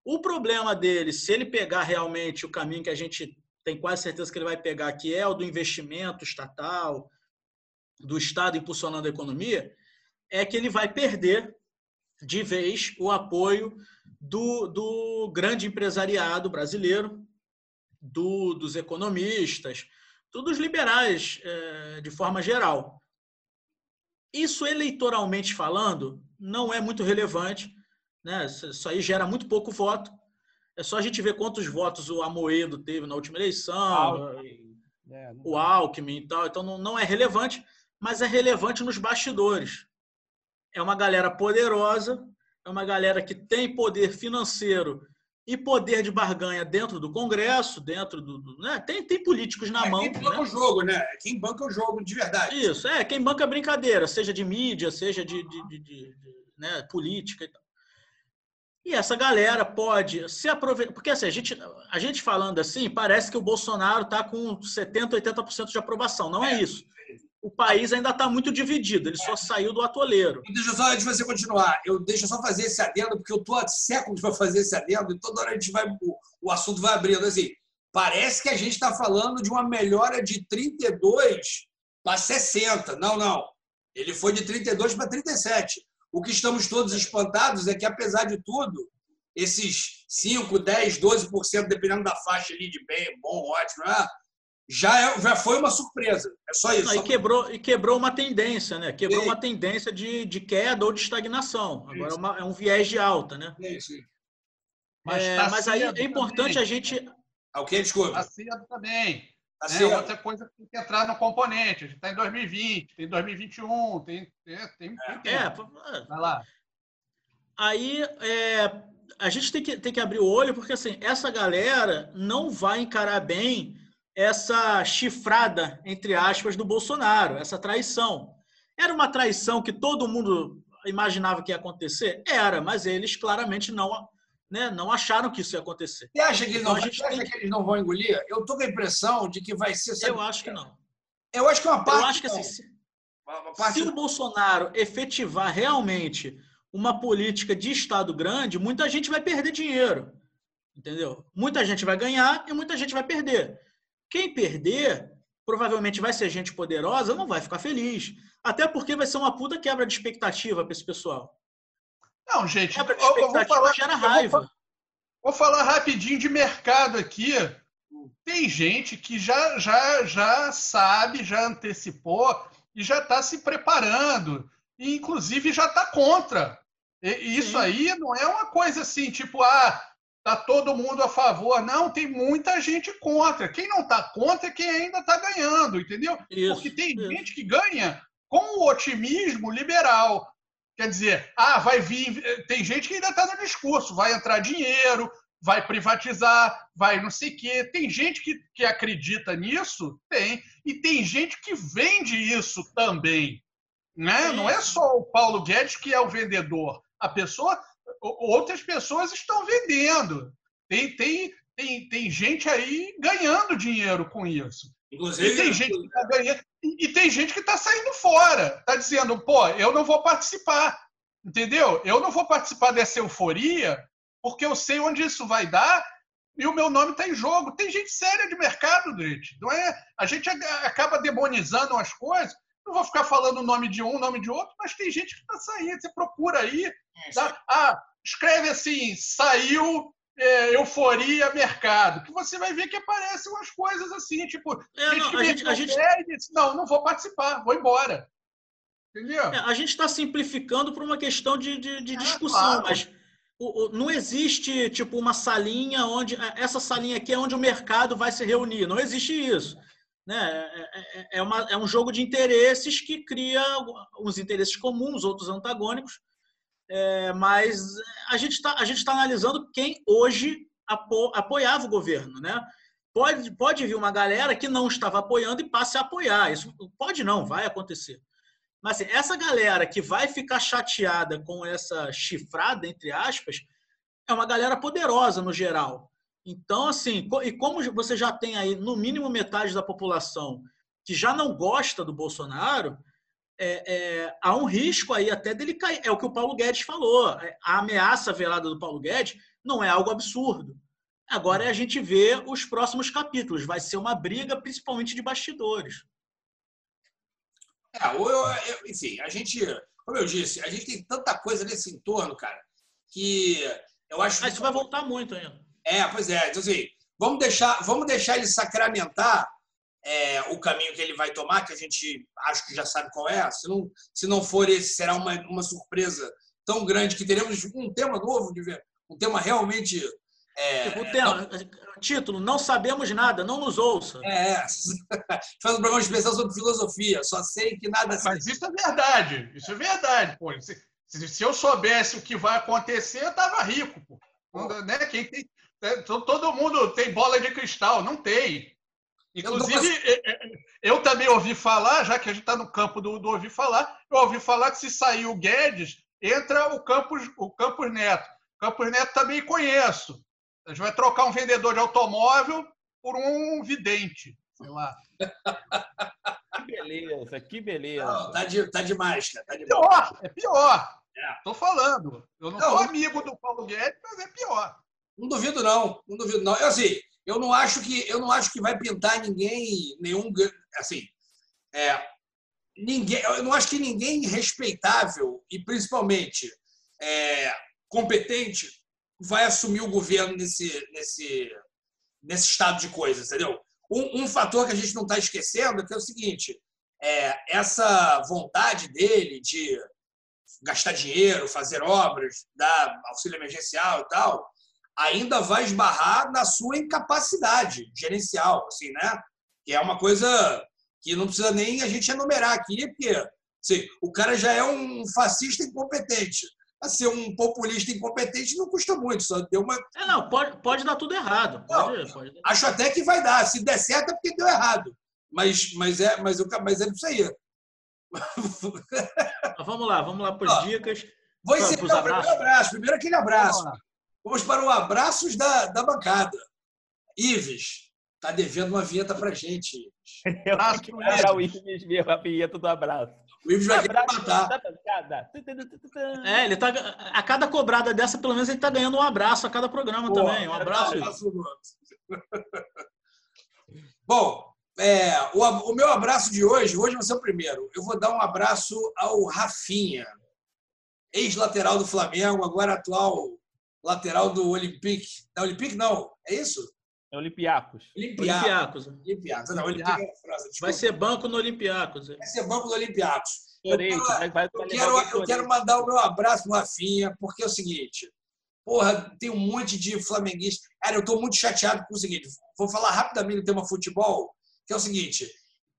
O problema dele, se ele pegar realmente o caminho que a gente tem quase certeza que ele vai pegar, que é o do investimento estatal, do Estado impulsionando a economia, é que ele vai perder de vez o apoio do, do grande empresariado brasileiro, do, dos economistas, todos liberais é, de forma geral. Isso, eleitoralmente falando, não é muito relevante. Né? Isso aí gera muito pouco voto. É só a gente ver quantos votos o Amoedo teve na última eleição. é, o Alckmin e tal. Então não é relevante, mas é relevante nos bastidores. É uma galera poderosa, é uma galera que tem poder financeiro e poder de barganha dentro do Congresso, dentro do. do né? tem, tem políticos na é mão. Quem banca né? o jogo, né? É quem banca o jogo de verdade. Isso, é, quem banca a brincadeira, seja de mídia, seja de, de, de, de né, política e tal. E essa galera pode se aproveitar. Porque assim, a gente, a gente falando assim, parece que o Bolsonaro está com 70%, 80% de aprovação. Não é, é isso. O país ainda está muito dividido, ele só saiu do atoleiro. Deixa só, antes de você continuar, eu deixo só fazer esse adendo, porque eu estou há séculos para fazer esse adendo, e toda hora a gente vai, o, o assunto vai abrindo. Assim, parece que a gente está falando de uma melhora de 32 para 60. Não, não. Ele foi de 32 para 37. O que estamos todos espantados é que, apesar de tudo, esses 5, 10, 12%, dependendo da faixa ali de bem, bom, ótimo, né? Já, é, já foi uma surpresa. É só isso. E, quebrou, e quebrou uma tendência, né? Quebrou uma tendência de, de queda ou de estagnação. Agora é, uma, é um viés de alta, né? Isso. Mas, é, tá mas aí é importante também. a gente. Ah, o que? Desculpa. Está cedo também. Tá né? Outra coisa que tem que entrar no componente. A gente está em 2020, tem 2021, tem. tem, tem, tem é, Vai lá. Aí é, a gente tem que, tem que abrir o olho, porque assim, essa galera não vai encarar bem essa chifrada, entre aspas, do Bolsonaro, essa traição. Era uma traição que todo mundo imaginava que ia acontecer? Era, mas eles claramente não né, não acharam que isso ia acontecer. Você acha que, eles então, não, acha tem... que eles não vão engolir? Eu estou com a impressão de que vai ser. Sabe? Eu acho que não. Eu acho que uma parte. Eu acho que assim, se, parte... se o Bolsonaro efetivar realmente uma política de Estado grande, muita gente vai perder dinheiro. Entendeu? Muita gente vai ganhar e muita gente vai perder. Quem perder, provavelmente vai ser gente poderosa, não vai ficar feliz. Até porque vai ser uma puta quebra de expectativa para esse pessoal. Não, gente, eu, eu vou falar, gera raiva. Vou, vou, falar rapidinho de mercado aqui. Tem gente que já, já, já sabe, já antecipou e já está se preparando. E, inclusive, já está contra. E, isso Sim. aí não é uma coisa assim, tipo, ah, tá todo mundo a favor. Não, tem muita gente contra. Quem não está contra é quem ainda está ganhando, entendeu? Isso, Porque tem isso. gente que ganha com o otimismo liberal. Quer dizer, ah, vai vir. Tem gente que ainda está no discurso, vai entrar dinheiro, vai privatizar, vai não sei o quê. Tem gente que, que acredita nisso? Tem. E tem gente que vende isso também. Né? Não é só o Paulo Guedes que é o vendedor. A pessoa. Outras pessoas estão vendendo. Tem, tem, tem, tem gente aí ganhando dinheiro com isso. Inclusive, e tem gente que está ganhando. E, tem gente que está saindo fora, está dizendo, pô, eu não vou participar. Entendeu? Eu não vou participar dessa euforia, porque eu sei onde isso vai dar e o meu nome está em jogo. Tem gente séria de mercado, gente. Não é? A gente acaba demonizando as coisas. Não vou ficar falando o nome de um, o nome de outro, mas tem gente que está saindo. Você procura aí. Tá? Ah, escreve assim: saiu é, euforia mercado, que você vai ver que aparecem umas coisas assim, tipo, é, gente não, a gente, a gente... Disse, não, não vou participar, vou embora. Entendeu? É, a gente está simplificando por uma questão de, de, de é, discussão, claro. mas o, o, não existe tipo uma salinha onde é, essa salinha aqui é onde o mercado vai se reunir. Não existe isso. Né? É, é, uma, é um jogo de interesses que cria uns interesses comuns, outros antagônicos, é, mas a gente está tá analisando quem hoje apo, apoiava o governo. Né? Pode, pode vir uma galera que não estava apoiando e passe a apoiar. Isso pode não, vai acontecer. Mas assim, essa galera que vai ficar chateada com essa chifrada, entre aspas, é uma galera poderosa no geral. Então, assim, e como você já tem aí no mínimo metade da população que já não gosta do Bolsonaro, é, é, há um risco aí até dele cair. É o que o Paulo Guedes falou. É, a ameaça velada do Paulo Guedes não é algo absurdo. Agora é a gente ver os próximos capítulos. Vai ser uma briga, principalmente de bastidores. É, eu, eu, enfim, a gente, como eu disse, a gente tem tanta coisa nesse entorno, cara, que eu acho. Ah, isso vai voltar muito ainda. É, pois é. Então, assim, vamos deixar, vamos deixar ele sacramentar é, o caminho que ele vai tomar, que a gente acho que já sabe qual é. Se não, se não for esse, será uma, uma surpresa tão grande que teremos um tema novo, de ver, um tema realmente. É, tipo, o tema, título, não sabemos nada, não nos ouça. É, faz um programa especial sobre filosofia, só sei que nada... Mas isso é verdade, isso é verdade. Pô. Se, se eu soubesse o que vai acontecer, eu tava rico. Pô. Né? Quem tem, é, todo mundo tem bola de cristal, não tem. Inclusive, eu, eu também ouvi falar, já que a gente está no campo do, do, ouvir falar, eu ouvi falar que se sair o Guedes, entra o Campos, o Campos Neto. Campos Neto também conheço. A gente vai trocar um vendedor de automóvel por um vidente, sei lá. Que beleza, que beleza. Não, tá, de, tá demais, cara. Tá demais. Pior, é pior. É. Tô falando. Eu não, não sou amigo do Paulo Guedes, mas é pior. Não duvido não, não duvido não. Eu assim, eu não acho que eu não acho que vai pintar ninguém nenhum assim, é, ninguém, eu não acho que ninguém respeitável e principalmente é, competente vai assumir o governo nesse nesse nesse estado de coisas, entendeu? Um, um fator que a gente não está esquecendo é que é o seguinte, é, essa vontade dele de gastar dinheiro, fazer obras, dar auxílio emergencial e tal, ainda vai esbarrar na sua incapacidade gerencial, assim, né? Que é uma coisa que não precisa nem a gente enumerar aqui, porque assim, o cara já é um fascista incompetente. A ser um populista incompetente não custa muito, só deu uma. É, não, pode, pode dar tudo errado. Pode, não, pode... Acho até que vai dar. Se der certo é porque deu errado. Mas, mas, é, mas, eu, mas é isso aí. vamos lá, vamos lá para as dicas. Vou encerrar o primeiro abraço. Primeiro aquele abraço. Vamos para o abraços da, da bancada. Ives, tá devendo uma vinheta para gente. Eu acho que era o Ives mesmo, a vinheta do abraço. O Ives vai querer matar. É, ele tá. A cada cobrada dessa, pelo menos, ele tá ganhando um abraço a cada programa Pô, também. Um abraço. Bom, é, o, o, meu abraço de hoje, hoje vai ser o primeiro. Eu vou dar um abraço ao Rafinha, ex-lateral do Flamengo, agora atual lateral do Olympique. Não, Olympique não, é isso? É Olympiacos. Olympiacos. Olympiacos. Não, Olympiacos é França. Vai ser banco no Olympiacos. Vai ser banco no Olympiacos. Eu, quero, eu quero mandar o meu abraço pro Rafinha, porque é o seguinte. Porra, tem um monte de flamenguistas. Cara, eu estou muito chateado com o seguinte. Vou falar rapidamente do tema futebol, que é o seguinte.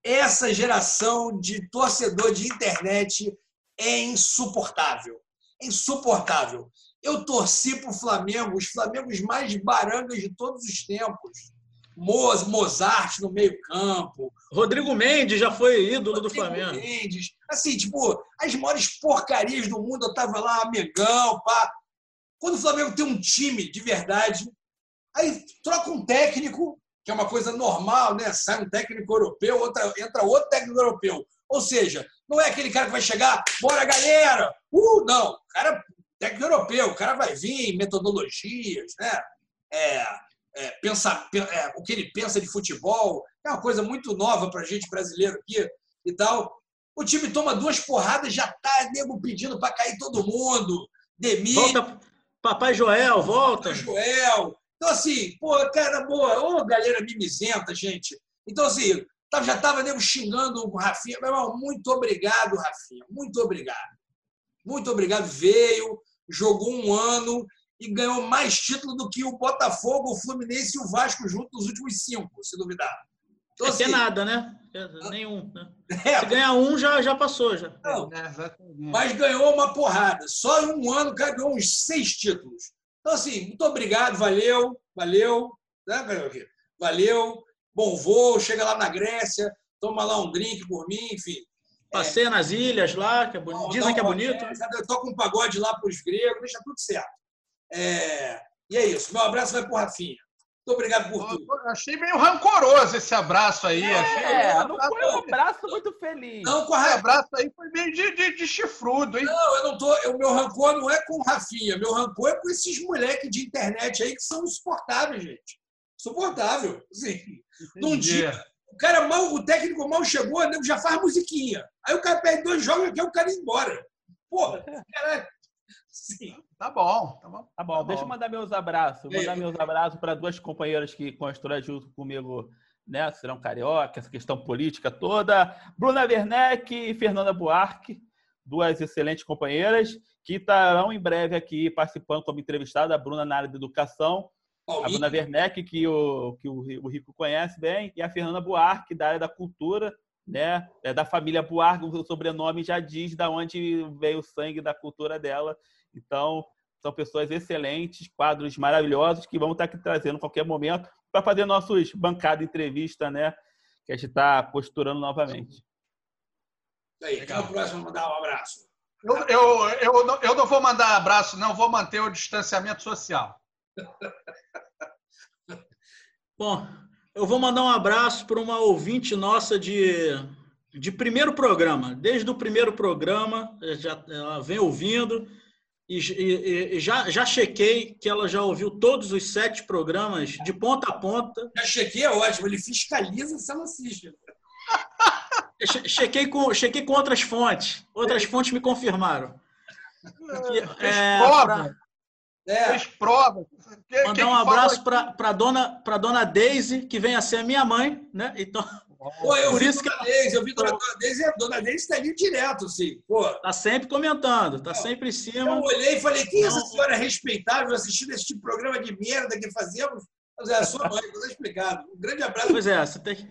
Essa geração de torcedor de internet é insuportável. É insuportável. Eu torci para o Flamengo, os Flamengos mais barangas de todos os tempos. Mozart no meio-campo. Rodrigo Mendes já foi ídolo Rodrigo do Flamengo. Mendes. Assim, tipo, as maiores porcarias do mundo, eu tava lá, amigão, pá. Quando o Flamengo tem um time de verdade, aí troca um técnico, que é uma coisa normal, né? Sai um técnico europeu, outra, entra outro técnico europeu. Ou seja, não é aquele cara que vai chegar, bora galera! Uh, não. O cara técnico europeu, o cara vai vir metodologias, né? É, é, pensa, é, o que ele pensa de futebol, é uma coisa muito nova para a gente brasileiro aqui e tal. O time toma duas porradas, já tá nego pedindo para cair todo mundo. Demir. Volta, Papai Joel, volta. Papai Joel. Então, assim, pô, cara, boa. Ô, galera mimizenta, gente. Então, assim, já estava nego xingando o Rafinha. Meu irmão, muito obrigado, Rafinha. Muito obrigado. Muito obrigado. Veio, jogou um ano e ganhou mais título do que o Botafogo, o Fluminense e o Vasco juntos nos últimos cinco, se duvidar. Então, é assim, nada, né? Nenhum. Né? É, se ganhar um, já, já passou. Já. Não, mas ganhou uma porrada. Só em um ano o cara ganhou uns seis títulos. Então, assim, muito obrigado, valeu, valeu. Né, valeu, bom voo, chega lá na Grécia, toma lá um drink por mim, enfim. Passeia nas ilhas lá, que é bonito. dizem que é bonito. É, toca um pagode lá para os gregos, deixa tudo certo. É, e é isso. Meu abraço vai para o Rafinha. Muito obrigado por tudo. achei meio rancoroso esse abraço aí. É, achei não foi um abraço muito feliz. Não, com a Esse abraço aí foi meio de, de, de, chifrudo, hein? Não, eu não tô. O meu rancor não é com o Rafinha. Meu rancor é com esses moleques de internet aí que são insuportáveis, gente. Insuportável. Sim. Num dia, o cara mal, o técnico mal chegou, nego já faz musiquinha. Aí o cara perde dois jogos e quer o cara ir embora. Porra, cara. Sim. Tá bom, tá bom. Tá bom, tá deixa bom. eu mandar meus abraços. Mandar meus abraços para duas companheiras que constroem junto comigo, né? Serão carioca, essa questão política toda. Bruna Werneck e Fernanda Buarque, duas excelentes companheiras que estarão em breve aqui participando como entrevistada. A Bruna na área de educação A Bruna Werneck, que, o, que o, o Rico conhece bem, e a Fernanda Buarque, da área da cultura, né? É da família Buarque, o sobrenome já diz da onde veio o sangue da cultura dela. Então, são pessoas excelentes, quadros maravilhosos que vão estar aqui trazendo a qualquer momento para fazer nossos bancada entrevista, né? Que a gente está posturando novamente. Isso aí. Quem é o próximo mandar um abraço? Eu, eu, eu, não, eu não vou mandar abraço, não, vou manter o distanciamento social. Bom, eu vou mandar um abraço para uma ouvinte nossa de, de primeiro programa. Desde o primeiro programa, já, ela vem ouvindo e, e, e, já, já chequei que ela já ouviu todos os sete programas de ponta a ponta. Já chequei, é ótimo. Ele fiscaliza se ela assiste. chequei, com, chequei com outras fontes. Outras fontes me confirmaram. Que, é, pra, é. Fez prova. Que, Mandar um abraço para a dona, pra dona Deise, que vem a ser a minha mãe, né? Então. Pô, eu por vi isso Dona que Deise, eu vi Dona, Dona Deise, a Dona Deise está ali direto, sim. Pô. Tá sempre comentando, tá sempre em cima. Eu olhei e falei, quem é essa senhora respeitável assistindo esse tipo de programa de merda que fazemos? Mas é a sua mãe, está explicado. Um grande abraço. Pois é, você tem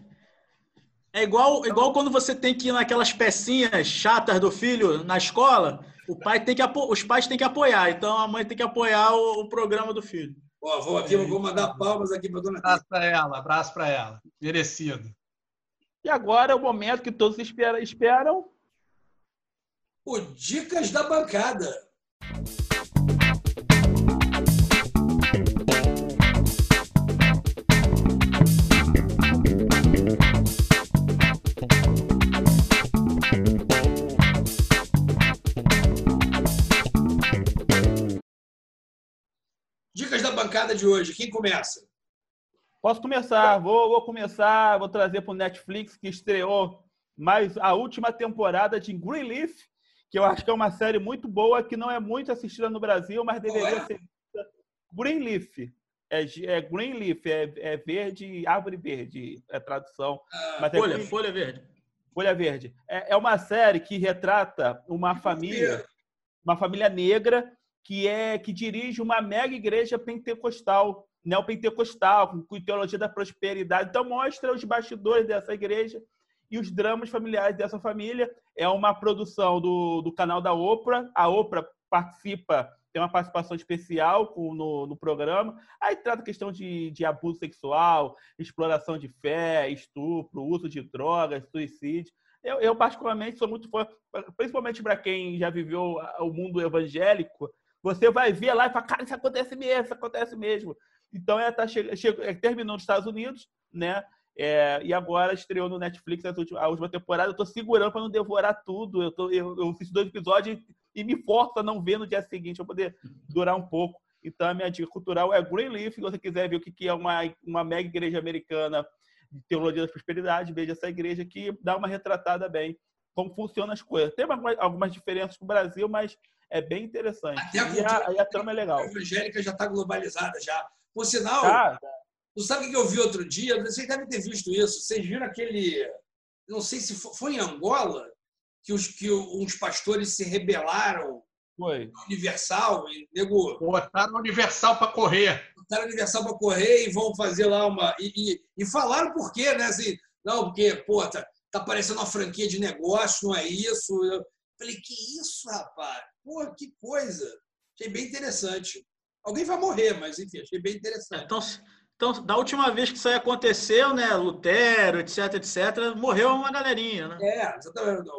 É igual, igual quando você tem que ir naquelas pecinhas chatas do filho na escola o pai tem que os pais têm que apoiar, então a mãe tem que apoiar o, o programa do filho. Ó, vou aqui, vou mandar palmas aqui para dona Abraço para ela, abraço para ela. Merecido. E agora é o momento que todos esperam. esperam. O Dicas da Bancada. Bancada de hoje. Quem começa? Posso começar. Vou, vou começar. Vou trazer para o Netflix que estreou mais a última temporada de Greenleaf, que eu acho que é uma série muito boa, que não é muito assistida no Brasil, mas deveria é? ser Greenleaf. É, é Greenleaf, é, é verde, árvore verde, é tradução. Ah, é folha, folha verde. Folha verde. É, é uma série que retrata uma família, uma família negra que é que dirige uma mega igreja pentecostal, neopentecostal, com teologia da prosperidade. Então mostra os bastidores dessa igreja e os dramas familiares dessa família. É uma produção do, do canal da Oprah. A Oprah participa, tem uma participação especial no, no programa. Aí trata questão de, de abuso sexual, exploração de fé, estupro, uso de drogas, suicídio. Eu, eu particularmente, sou muito fã, principalmente para quem já viveu o mundo evangélico, você vai ver lá e fala, cara, isso acontece mesmo, isso acontece mesmo. Então ela tá che terminou nos Estados Unidos, né? É, e agora estreou no Netflix a última, temporada. Eu tô segurando para não devorar tudo. Eu, tô, eu, eu, dois episódios e me forço a não ver no dia seguinte para poder durar um pouco. Então a minha dica cultural é Greenleaf. Se você quiser ver o que é uma, uma mega igreja americana de teologia da prosperidade, veja essa igreja que dá uma retratada bem como funcionam as coisas. Tem algumas diferenças com o Brasil, mas é bem interessante. Até a, e a, a trama é legal. A evangélica já está globalizada já. Por sinal, tá, tá. tu sabe o que eu vi outro dia? Vocês devem ter visto isso. Vocês viram aquele... Não sei se foi em Angola que, os, que uns pastores se rebelaram foi. Universal e nego. Botaram Universal para correr. Botaram Universal para correr e vão fazer lá uma. E, e, e, falaram por quê, né? Assim, não, porque, pô, tá, tá parecendo uma franquia de negócio, não é isso. Eu falei, que isso, rapaz? Pô, que coisa! Achei bem interessante. Alguém vai morrer, mas enfim, achei bem interessante. Então, então da última vez que isso aí aconteceu, né? Lutero, etc, etc, morreu uma galerinha, né? É, exatamente.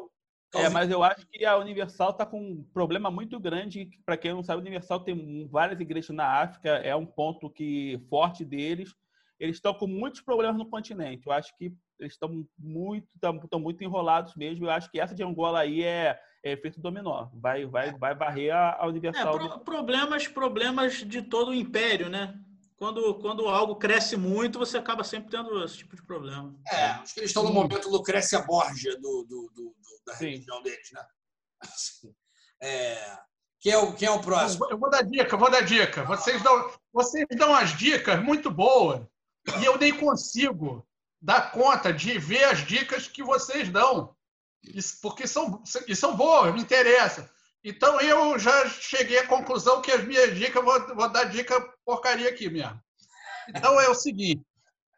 É, mas eu acho que a Universal está com um problema muito grande. Para quem não sabe, a Universal tem várias igrejas na África, é um ponto que forte deles. Eles estão com muitos problemas no continente. Eu acho que eles estão muito, estão muito enrolados mesmo. Eu acho que essa de Angola aí é, é efeito dominó. Vai, vai, vai varrer a, Universal. É, pro, problemas, problemas de todo o império, né? Quando, quando algo cresce muito, você acaba sempre tendo esse tipo de problema. É, acho que eles estão no momento Lucrécia Borgia do, do, do, da Sim. religião deles, né? Assim, é, quem, é o, quem é o próximo? Eu vou dar dica, eu vou dar dica. Vocês dão, vocês dão as dicas muito boas e eu nem consigo dar conta de ver as dicas que vocês dão, porque são, e são boas, me interessa. Então eu já cheguei à conclusão que as minhas dicas, vou, vou dar dica porcaria aqui mesmo. Então é o seguinte: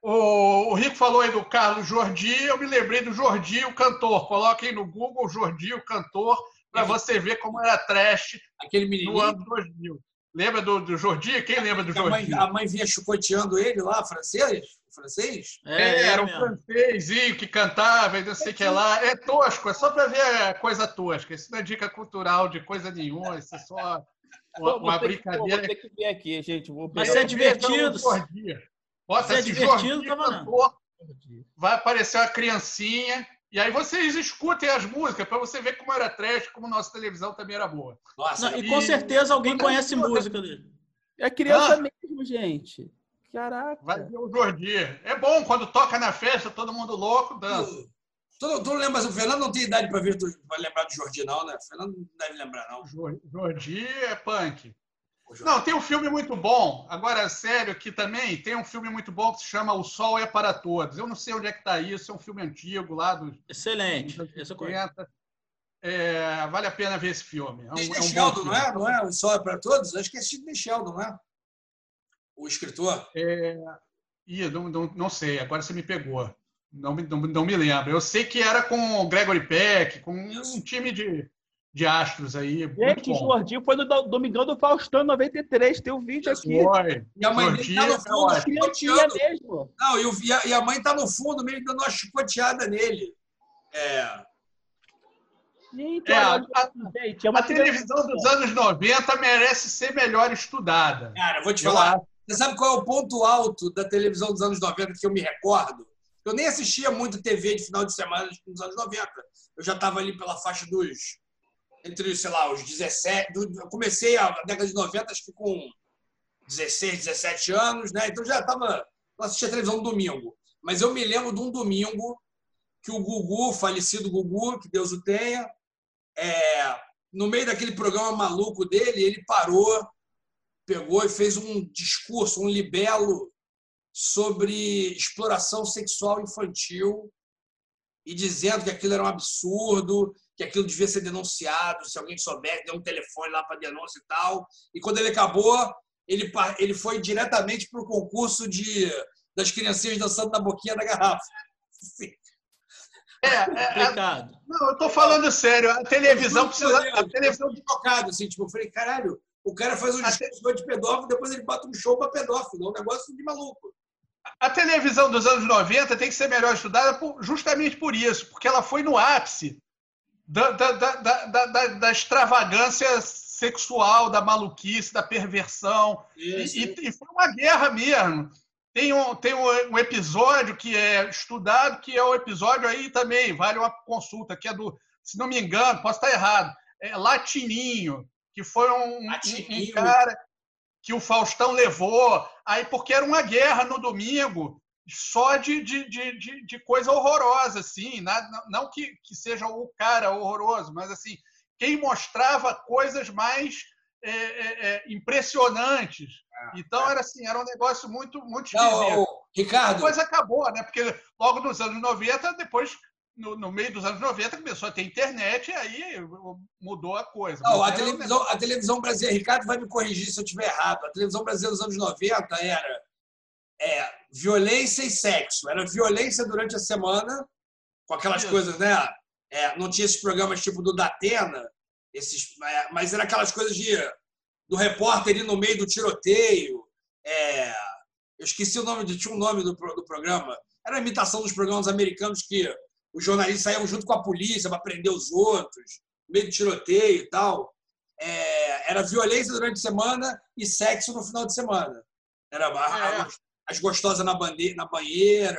o, o Rico falou aí do Carlos Jordi, eu me lembrei do Jordi, o cantor. Coloquem no Google Jordi, o cantor, para você ver como era trash Aquele no ano 2000. Lembra do, do Jordi? Quem lembra do que a, mãe, Jordi? a mãe vinha chicoteando ele lá, francês? Francês? É, era um mesmo. francesinho que cantava e não sei o que lá. É tosco, é só para ver a coisa tosca. Isso não é dica cultural de coisa nenhuma, isso é só uma, Vou uma ter que- Vou brincadeira. ter que ver aqui, gente. Vou Mas é divertido. Jordi. Bota é divertido, Jordi tá cantor, vai aparecer uma criancinha. E aí vocês escutem as músicas para você ver como era trash, como nossa televisão também era boa. Nossa, Não, e com certeza alguém conhece música dele. É criança Ah. mesmo, gente. Caraca. Vai ver o Jordi. É bom quando toca na festa, todo mundo louco, dança. Tu, não lembra, o Fernando não tem idade para ver, para lembrar do Jordi, não, né? O Fernando não deve lembrar, não. Jor- Jordi é punk. Não, tem um filme muito bom. Agora, sério, aqui também tem um filme muito bom que se chama O Sol é para Todos. Eu não sei onde é que está isso, é um filme antigo lá dos Excelente. anos Esse eu conheço. 50. É, vale a pena ver esse filme. É um, Sidney é um Sheldon, não filme. é? Não é? O Sol é para Todos? Acho que é Sidney Sheldon, não é? O escritor. É, ih, não, não, não sei, agora você me pegou. Não, me- não, não me lembro. Eu sei que era com o Gregory Peck, com um time de, de astros aí. muito Gente, o. Jordi foi no do- Domingão do Faustão 93. Tem um vídeo aqui. Foi. E a mãe dele tá no é fundo chicoteando. mesmo. Não, e, o- e a, e a mãe tá no fundo, meio dando uma chicoteada nele. É. Gente, É, olha, a- gente, é uma A televisão dos anos 90 merece ser melhor estudada. Cara, vou te Eu falar. acho. Você sabe qual é o ponto alto da televisão dos anos 90 que eu me recordo? Eu nem assistia muito TV de final de semana nos anos 90. Eu já estava ali pela faixa dos. Entre, sei lá, os 17. do- Eu comecei a década de 90, acho que com 16, 17 anos, né? Então já estava. Eu assistia televisão no domingo. Mas eu me lembro de um domingo que o Gugu, falecido Gugu, que Deus o tenha, é, no meio daquele programa maluco dele, ele parou pegou e fez um discurso, um libelo sobre exploração sexual infantil e dizendo que aquilo era um absurdo, que aquilo devia ser denunciado, se alguém souber, deu um telefone lá para denúncia e tal. E quando ele acabou, ele, ele foi diretamente para o concurso de, das criancinhas dançando na boquinha da garrafa. Sim. É, é, é, Complicado. não, eu estou falando sério. A televisão precisa. A televisão tocado, assim, tipo, eu falei, caralho, o cara faz um discurso de pedófilo, depois ele bota um show para pedófilo, é um negócio de maluco. A televisão dos anos 90 tem que ser melhor estudada por- justamente por isso, porque ela foi no ápice da, da, da, da, extravagância sexual, da maluquice, da perversão. E, Isso. e- e foi uma guerra mesmo. Tem, um, tem um, um episódio que é estudado, que é o episódio aí também, vale uma consulta, que é do, se não me engano, posso estar errado, é Latininho, que foi um, um- um cara que o Faustão levou, aí porque era uma guerra no domingo, só de, de, de, de, coisa horrorosa, assim, nada- não, que, que seja o cara horroroso, mas assim, quem mostrava coisas mais é, é, é, impressionantes. Então era assim, era um negócio muito, muito. Não, ô, Ricardo, Depois acabou, né? Porque logo nos anos 90, depois, no, no meio dos anos 90, começou a ter internet e aí mudou a coisa. Não, a era um televisão, a televisão brasileira, Ricardo vai me corrigir se eu estiver errado. A televisão brasileira dos anos 90 era é, violência e sexo. Era violência durante a semana, com aquelas Isso. coisas, né? É, não tinha esses programas tipo do Datena, esses, é, mas era aquelas coisas de, do repórter ir no meio do tiroteio. É, eu esqueci o nome, de, tinha um nome do, do programa. Era a imitação dos programas americanos que os jornalistas saíam junto com a polícia para prender os outros, no meio do tiroteio e tal. É, era violência durante a semana e sexo no final de semana. Era a- as gostosas na, bande- na banheira,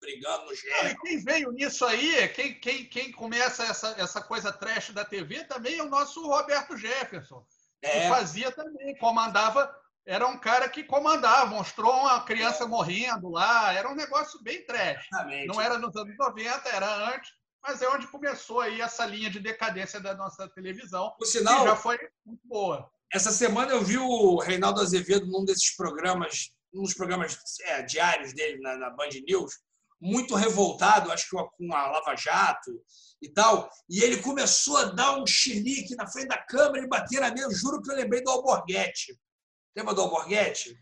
brigando no Não, gel. e quem veio nisso aí, quem, quem, quem começa essa, essa coisa trash da TV também é o nosso Roberto Jefferson, que É, fazia também, comandava, era um cara que comandava, mostrou uma criança morrendo lá, era um negócio bem trash. exatamente. Não era nos anos 90, era antes, mas é onde começou aí essa linha de decadência da nossa televisão, que sinal, já foi muito boa. Essa semana eu vi o Reinaldo Azevedo num desses programas, num dos programas é, diários dele na, na Band News, muito revoltado, acho que com a Lava Jato e tal. E ele começou a dar um chilique na frente da câmera e bater na mesa. Juro que eu lembrei do Alborguete. Lembra do Alborguete?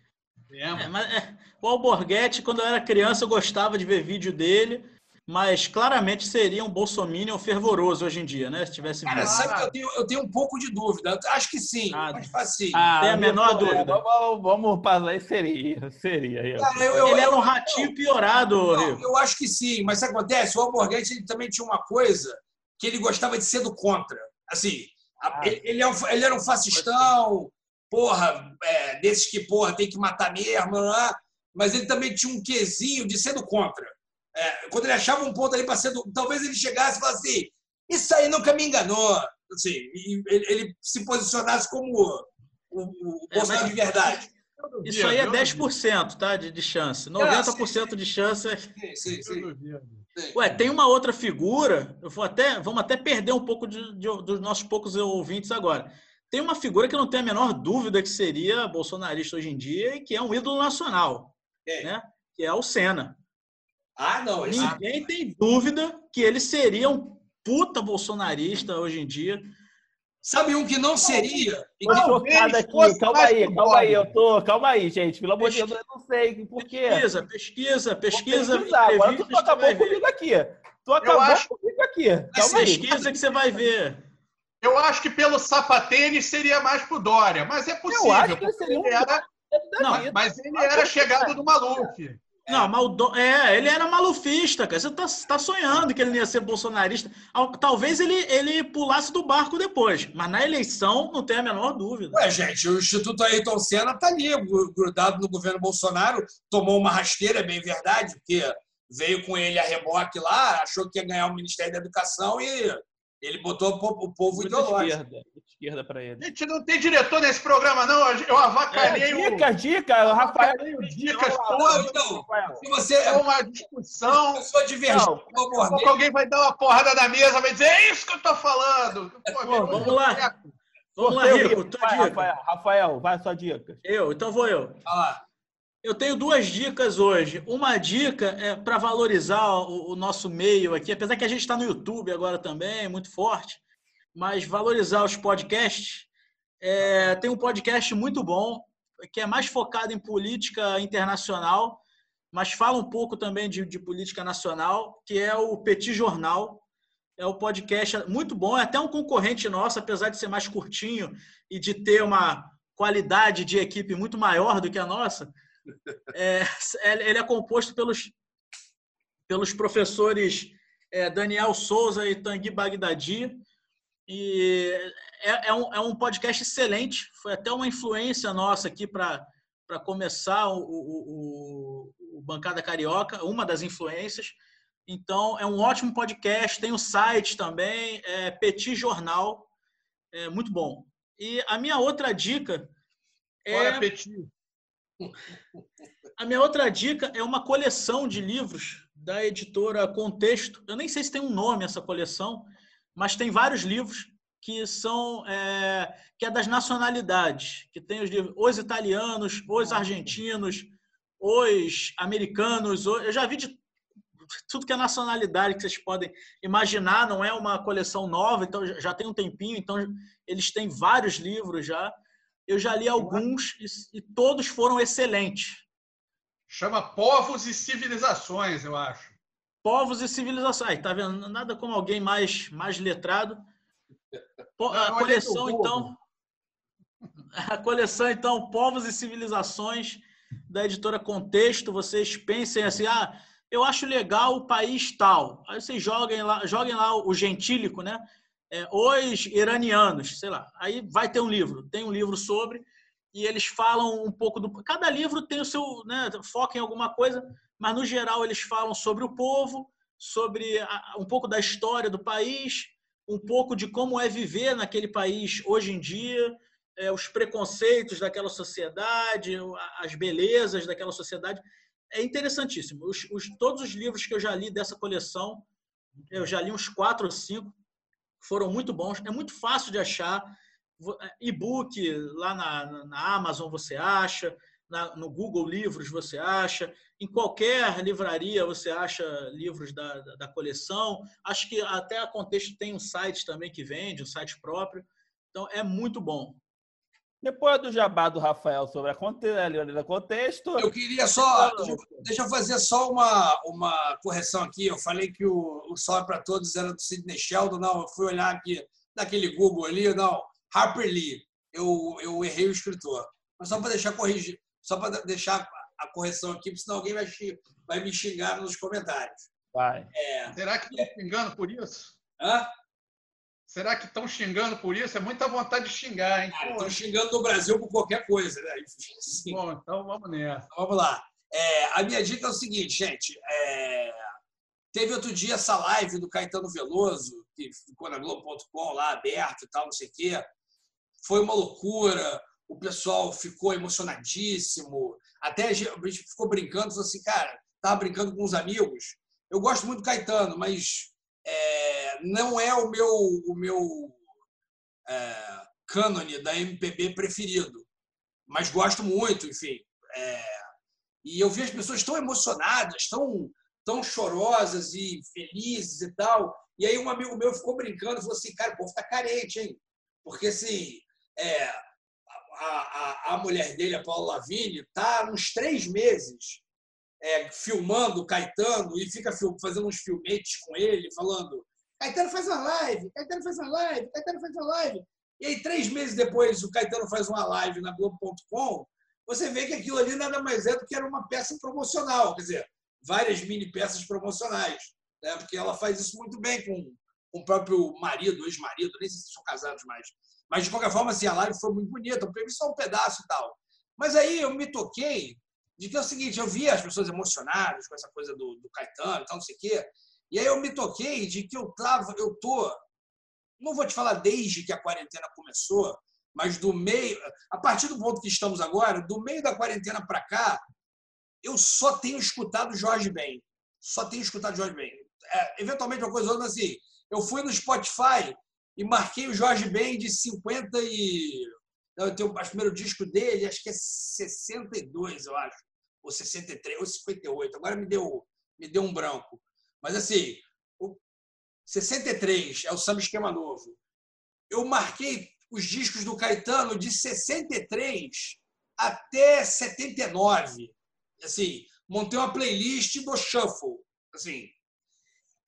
É, mas, é, o Alborguete, quando eu era criança, eu gostava de ver vídeo dele, mas claramente seria um bolsominion fervoroso hoje em dia, né? Se tivesse Cara, sabe que eu tenho, eu tenho um pouco de dúvida. Acho que sim. Ah, falar sim. Ah, Tem a menor dúvida. Vamos, vamos passar aí, seria. Seria. Cara, eu, eu, Ele era um ratinho piorado, não, Eu acho que sim, mas sabe o que acontece? O Alborguete ele também tinha uma coisa que ele gostava de ser do contra. Assim, ah. ele, ele, é ele, era um fascistão, porra, é, desses que, porra, tem que matar mesmo, é? mas ele também tinha um quesinho de ser do contra. É, quando ele achava um ponto ali para ser do. Talvez ele chegasse e falasse assim: Isso aí nunca me enganou. Assim, ele, ele se posicionasse como o, o é, Bolsonaro de verdade. Isso aí é 10%, tá? De, de chance. 90% de chance é. Sim, sim, sim. Ué, tem uma outra figura, eu vou até, vamos até perder um pouco de, de, dos nossos poucos ouvintes agora. Tem uma figura que eu não tenho a menor dúvida que seria bolsonarista hoje em dia e que é um ídolo nacional, é. né? que é o Senna. Ah, não. Esse... Ninguém tem dúvida que ele seria um puta bolsonarista hoje em dia. Sabe um que não seria? Tô chocado aqui. Calma aí, calma aí. Eu tô. Calma aí, gente. Pelo amor de Deus, eu não sei por quê. Pesquisa, pesquisa, pesquisa. Agora tu acabou comigo aqui. Tu acabou acho... comigo aqui. Calma aí. Pesquisa que você vai ver. Eu acho que pelo sapatênis seria mais pro Dória, mas é possível. Eu acho que ele seria um... era... Não, mas ele era chegado do Maluf. Não, mas o é, ele era malufista, cara. Você tá, tá sonhando que ele ia ser bolsonarista. Talvez ele, ele pulasse do barco depois, mas na eleição não tem a menor dúvida. Ué, gente, o Instituto Ayrton Senna tá ali, grudado no governo Bolsonaro, tomou uma rasteira, é bem verdade, porque veio com ele a reboque lá, achou que ia ganhar o Ministério da Educação e ele botou o povo Muito ideológico. Esquerda, esquerda para ele. A gente não tem diretor nesse programa, não. Eu avacalhei é, dica, o... Dica, o Rafael. Dicas todas. Então, se você é uma discussão. Eu sou divergente. alguém vai dar uma porrada na mesa vai dizer: é isso que eu tô falando. Pô, vamos lá. Vamos lá, Rico. Rafael, Rafael, vai a sua dica. Eu, então vou eu. Vai lá. Eu tenho duas dicas hoje. Uma dica é para valorizar o, o, nosso meio aqui, apesar que a gente está no YouTube agora também, muito forte, mas valorizar os podcasts. É, tem um podcast muito bom, que é mais focado em política internacional, mas fala um pouco também de, de política nacional, que é o Petit Jornal. É um podcast muito bom, é até um concorrente nosso, apesar de ser mais curtinho e de ter uma qualidade de equipe muito maior do que a nossa é, ele é composto pelos, pelos professores é, Daniel Souza e Tanguy Bagdadi. E é, é, um, é um podcast excelente. Foi até uma influência nossa aqui para começar o, o, o, Bancada Carioca, uma das influências. Então, é um ótimo podcast. Tem o site também, é Petit Jornal. É muito bom. E a minha outra dica é. Olha, Petit. A minha outra dica é uma coleção de livros da editora Contexto. Eu nem sei se tem um nome essa coleção, mas tem vários livros que são é, que é das nacionalidades, que tem os livros, os italianos, os argentinos, os americanos. Eu já vi de tudo que é nacionalidade que vocês podem imaginar. Não é uma coleção nova, então já tem um tempinho. Então eles têm vários livros já. Eu já li alguns e, e todos foram excelentes. Chama Povos e Civilizações, eu acho. Povos e Civilizações. Tá vendo? Nada como alguém mais, mais letrado. A coleção, então. A coleção, então, Povos e Civilizações, da editora Contexto. Vocês pensem assim, ah, eu acho legal o país tal. Aí vocês joguem lá, joguem lá o gentílico, né? É, os iranianos, sei lá. Aí vai ter um livro, tem um livro sobre, e eles falam um pouco do. Cada livro tem o seu. Né, foca em alguma coisa, mas no geral eles falam sobre o povo, sobre a, um pouco da história do país, um pouco de como é viver naquele país hoje em dia, é, os preconceitos daquela sociedade, as belezas daquela sociedade. É interessantíssimo. Os, os, todos os livros que eu já li dessa coleção, eu já li uns quatro ou cinco, foram muito bons. É muito fácil de achar. É, e-book lá na, na Amazon você acha, na, no Google Livros você acha, em qualquer livraria você acha livros da, da, da, coleção. Acho que até a Contexto tem um site também que vende, um site próprio. Então é muito bom. Depois do jabá do Rafael sobre a, conte a contexto. Eu queria só. Deixa eu fazer só uma, uma correção aqui. Eu falei que o, o Sol é para Todos era do Sidney Sheldon. Não, eu fui olhar aqui naquele Google ali. Não, Harper Lee. Eu, eu errei o escritor. Mas só para deixar corrigir, só para deixar a correção aqui, senão alguém vai, vai me xingar nos comentários. Vai. É... Será que estão xingando por isso? Hã? Será que estão xingando por isso? É muita vontade de xingar, hein? Estão xingando no Brasil por qualquer coisa, né? Sim. Bom, então vamos nessa. Então, vamos lá. É, a minha dica é o seguinte, gente. É... Teve outro dia essa live do Caetano Veloso, que ficou na Globo.com lá aberto e tal, não sei o quê. Foi uma loucura. O pessoal ficou emocionadíssimo. Até a gente ficou brincando, falou assim, cara, tava brincando com uns amigos. Eu gosto muito do Caetano, mas não é o meu, o meu é, cânone da MPB preferido, mas gosto muito, enfim. É, e eu vi as pessoas tão emocionadas, tão, tão chorosas e felizes e tal. E aí um amigo meu ficou brincando, falou assim, cara, o povo tá carente, hein? Porque assim, é, a, a, a mulher dele, a Paula Lavigne, tá uns três meses é, filmando o Caetano e fica fazendo uns filmetes com ele, falando Caetano faz uma live, Caetano faz uma live, Caetano faz uma live. E aí, três meses depois, o Caetano faz uma live na Globo.com, você vê que aquilo ali nada mais é do que era uma peça promocional, quer dizer, várias mini peças promocionais, né? porque ela faz isso muito bem com, com o próprio marido, ex-marido, nem sei se são casados mais. Mas, de qualquer forma, assim, a live foi muito bonita, eu peguei só um pedaço e tal. Mas aí eu me toquei de que é o seguinte, eu via as pessoas emocionadas com essa coisa do, do Caetano e tal, não sei o quê, e aí eu me toquei de que eu tava, eu tô, não vou te falar desde que a quarentena começou, mas do meio, a partir do ponto que estamos agora, do meio da quarentena para cá, eu só tenho escutado Jorge Ben. Só tenho escutado Jorge Ben. É, eventualmente uma coisa outra, assim, eu fui no Spotify e marquei o Jorge Ben de 50 e eu tenho o primeiro disco dele, acho que é 62, eu acho ou 63, ou 58. Agora me deu, me deu um branco. Mas assim, o 63 é o samba esquema novo. Eu marquei os discos do Caetano de 63 até 79. Assim, montei uma playlist do shuffle, assim.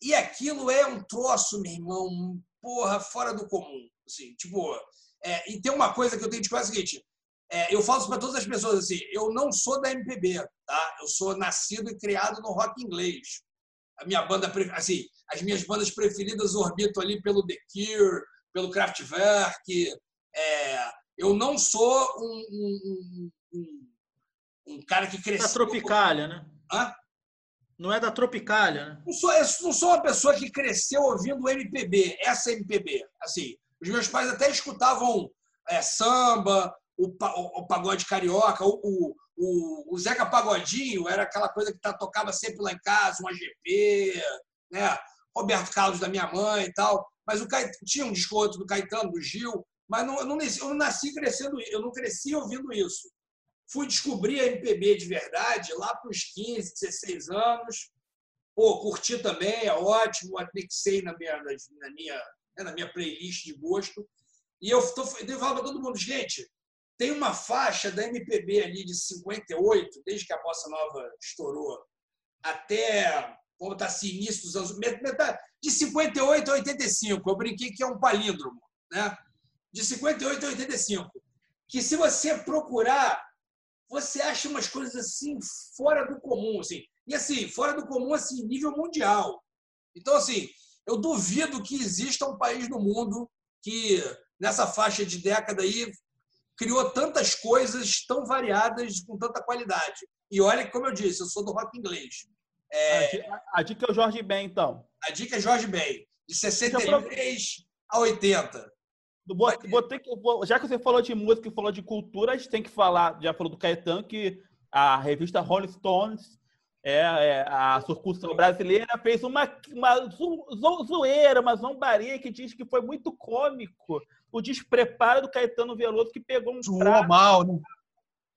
E aquilo é um troço, meu irmão, porra, fora do comum, assim, tipo, é, e tem uma coisa que eu tenho de falar é o seguinte, é, eu falo isso para todas as pessoas assim, eu não sou da MPB, tá? Eu sou nascido e criado no rock inglês. A minha banda, assim, as minhas bandas preferidas orbitam ali pelo The Cure, pelo Kraftwerk. É, eu não sou um, um, um, um cara que cresceu... Da Tropicália, né? Hã? Não é da Tropicália, né? Não sou, eu não sou uma pessoa que cresceu ouvindo MPB, essa MPB. Assim, os meus pais até escutavam é, samba, o, o pagode carioca, o, o, Zeca Pagodinho era aquela coisa que tá, tocava sempre lá em casa, um AGP, né? Roberto Carlos da minha mãe e tal. Mas o Caetano, tinha um disco outro do Caetano, do Gil, mas não, eu, não, eu não nasci crescendo, eu não cresci ouvindo isso. Fui descobrir a MPB de verdade lá para os 15, 16 anos. Pô, curti também, é ótimo, anexei na minha, na minha, né, na minha playlist de gosto. E eu, tô, eu para todo mundo, gente, tem uma faixa da MPB ali de 58, desde que a Bossa Nova estourou, até, vamos botar assim, início dos anos... De 58 a 85, eu brinquei que é um palíndromo, né? De 58 a 85. Que se você procurar, você acha umas coisas assim fora do comum, assim. E assim, fora do comum, assim, nível mundial. Então, assim, eu duvido que exista um país no mundo que nessa faixa de década aí criou tantas coisas tão variadas com tanta qualidade. E olha, como eu disse, eu sou do rock inglês. É... A, dica, é o Jorge Ben, então. A dica é Jorge Ben, de 63 a 80. Botei, já que você falou de música e falou de cultura, a gente tem que falar, já falou do Caetano, que a revista Rolling Stones, é, é a sucursal brasileira, fez uma, uma zoeira, uma zombaria que diz que foi muito cômico o despreparo do Caetano Veloso que pegou um Suou mal, né?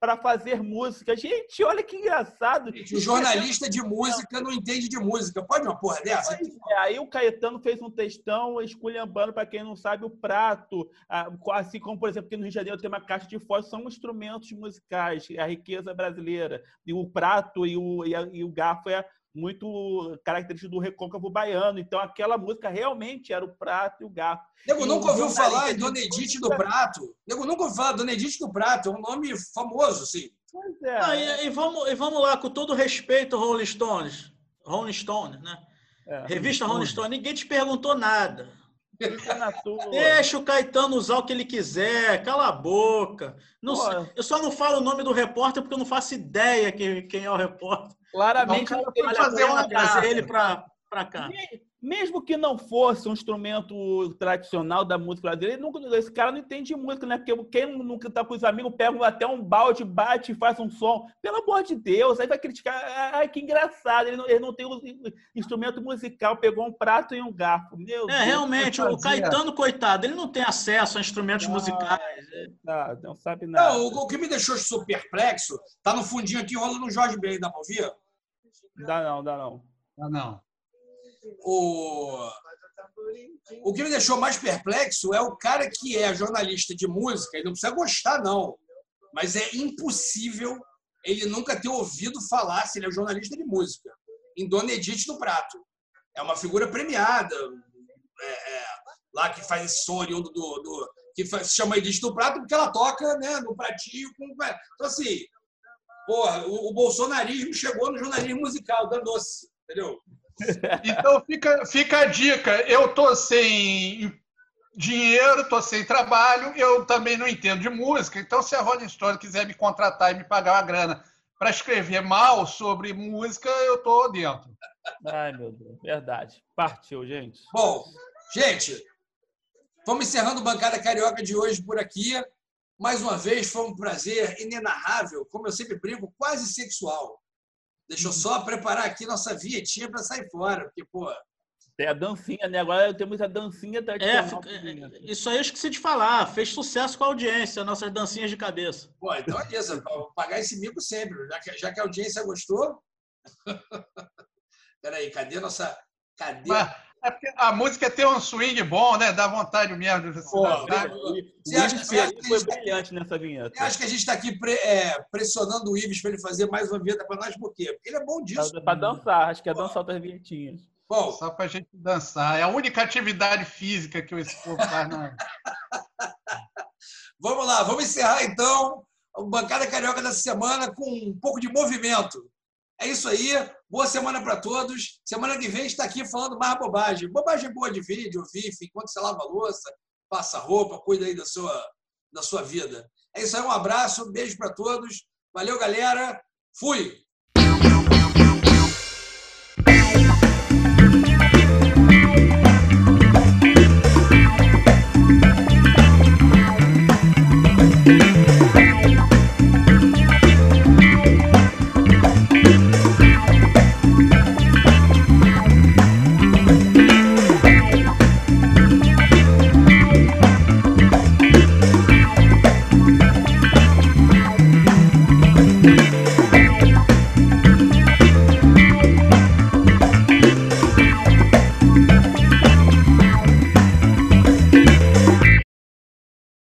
para fazer música. Gente, olha que engraçado. o jornalista de música não entende de música. Pode uma porra dessa? É, aí o Caetano fez um textão esculhambando, para quem não sabe, o prato. Assim como, por exemplo, que no Rio de Janeiro tem uma caixa de fósforo, são instrumentos musicais, a riqueza brasileira. E o prato e o, e, a, e o garfo é muito característico do recôncavo baiano. Então, aquela música realmente era o prato e o garfo. Nego nunca ouviu falar em Dona Edith do Prato. Nego nunca ouviu falar Dona Edith do Prato. É um nome famoso, sim. Pois é. Ah, e, e, vamos, e vamos lá, com todo respeito, Rolling Stones. Rolling Stone, né? É, Revista Rolling Stone. Ninguém te perguntou nada. Deixa o Caetano usar o que ele quiser, cala a boca. Não eu só não falo o nome do repórter porque eu não faço ideia quem, quem é o repórter. Claramente, não, cara, fazer uma trazer ele para cá mesmo que não fosse um instrumento tradicional da música brasileira, nunca, esse cara não entende música, né? Porque quem nunca tá com os amigos pega até um balde, bate e faz um som. Pelo amor de Deus, aí vai criticar. Ai, que engraçado, ele não, ele não tem um instrumento musical, pegou um prato e um garfo. Meu é, Deus, realmente, o Caetano, coitado, ele não tem acesso a instrumentos ah, musicais. Não, não sabe nada. Não, o, que me deixou super perplexo, tá no fundinho aqui, rola no Jorge Ben, dá pra ouvir? Dá não, dá não. Dá não. O, o que me deixou mais perplexo é o cara que é jornalista de música, ele não precisa gostar, não. Mas é impossível ele nunca ter ouvido falar, se ele é jornalista de música, em Dona Edith do Prato. É uma figura premiada, é, é, lá que faz esse som do, do, que faz, se chama Edith do Prato, porque ela toca né, no pratinho. Com, então, assim, porra, o, o bolsonarismo chegou no jornalismo musical, danou-se, entendeu? Então fica, fica a dica. Eu tô sem dinheiro, tô sem trabalho, eu também não entendo de música. Então, se a Rolling Stone quiser me contratar e me pagar uma grana para escrever mal sobre música, eu tô dentro. Ai, meu Deus, verdade. Partiu, gente. Bom, gente, vamos encerrando o Bancada Carioca de hoje por aqui. Mais uma vez, foi um prazer inenarrável, como eu sempre brinco, quase sexual. Deixa eu só preparar aqui nossa vietinha para sair fora, porque, pô. Tem a dancinha, né? Agora temos a dancinha da é, é, Isso aí eu esqueci de falar. Fez sucesso com a audiência, nossas dancinhas de cabeça. Pô, então é isso. Vou pagar esse mico sempre. Já que, já que a audiência gostou. Peraí, cadê nossa. Cadê? Mas, é a música tem um swing bom, né? Dá vontade mesmo de Pô, Você acha, você acha que foi tá brilhante nessa vinheta. Você acha que a gente está aqui pre, é, pressionando o Ives para ele fazer mais uma vinheta para nós? Por quê? Porque ele é bom disso. Para dançar, acho que é dançar outras vinhetinhas. Bom, Só para a gente dançar. É a única atividade física que esse povo faz. Não. vamos lá, vamos encerrar então a bancada carioca dessa semana com um pouco de movimento. É isso aí. Boa semana para todos. Semana que vem está aqui falando mais bobagem. Bobagem boa de vídeo, VIF, enquanto você lava a louça, passa roupa, cuida aí da sua, da sua vida. É isso aí. Um abraço, um beijo para todos. Valeu, galera. Fui!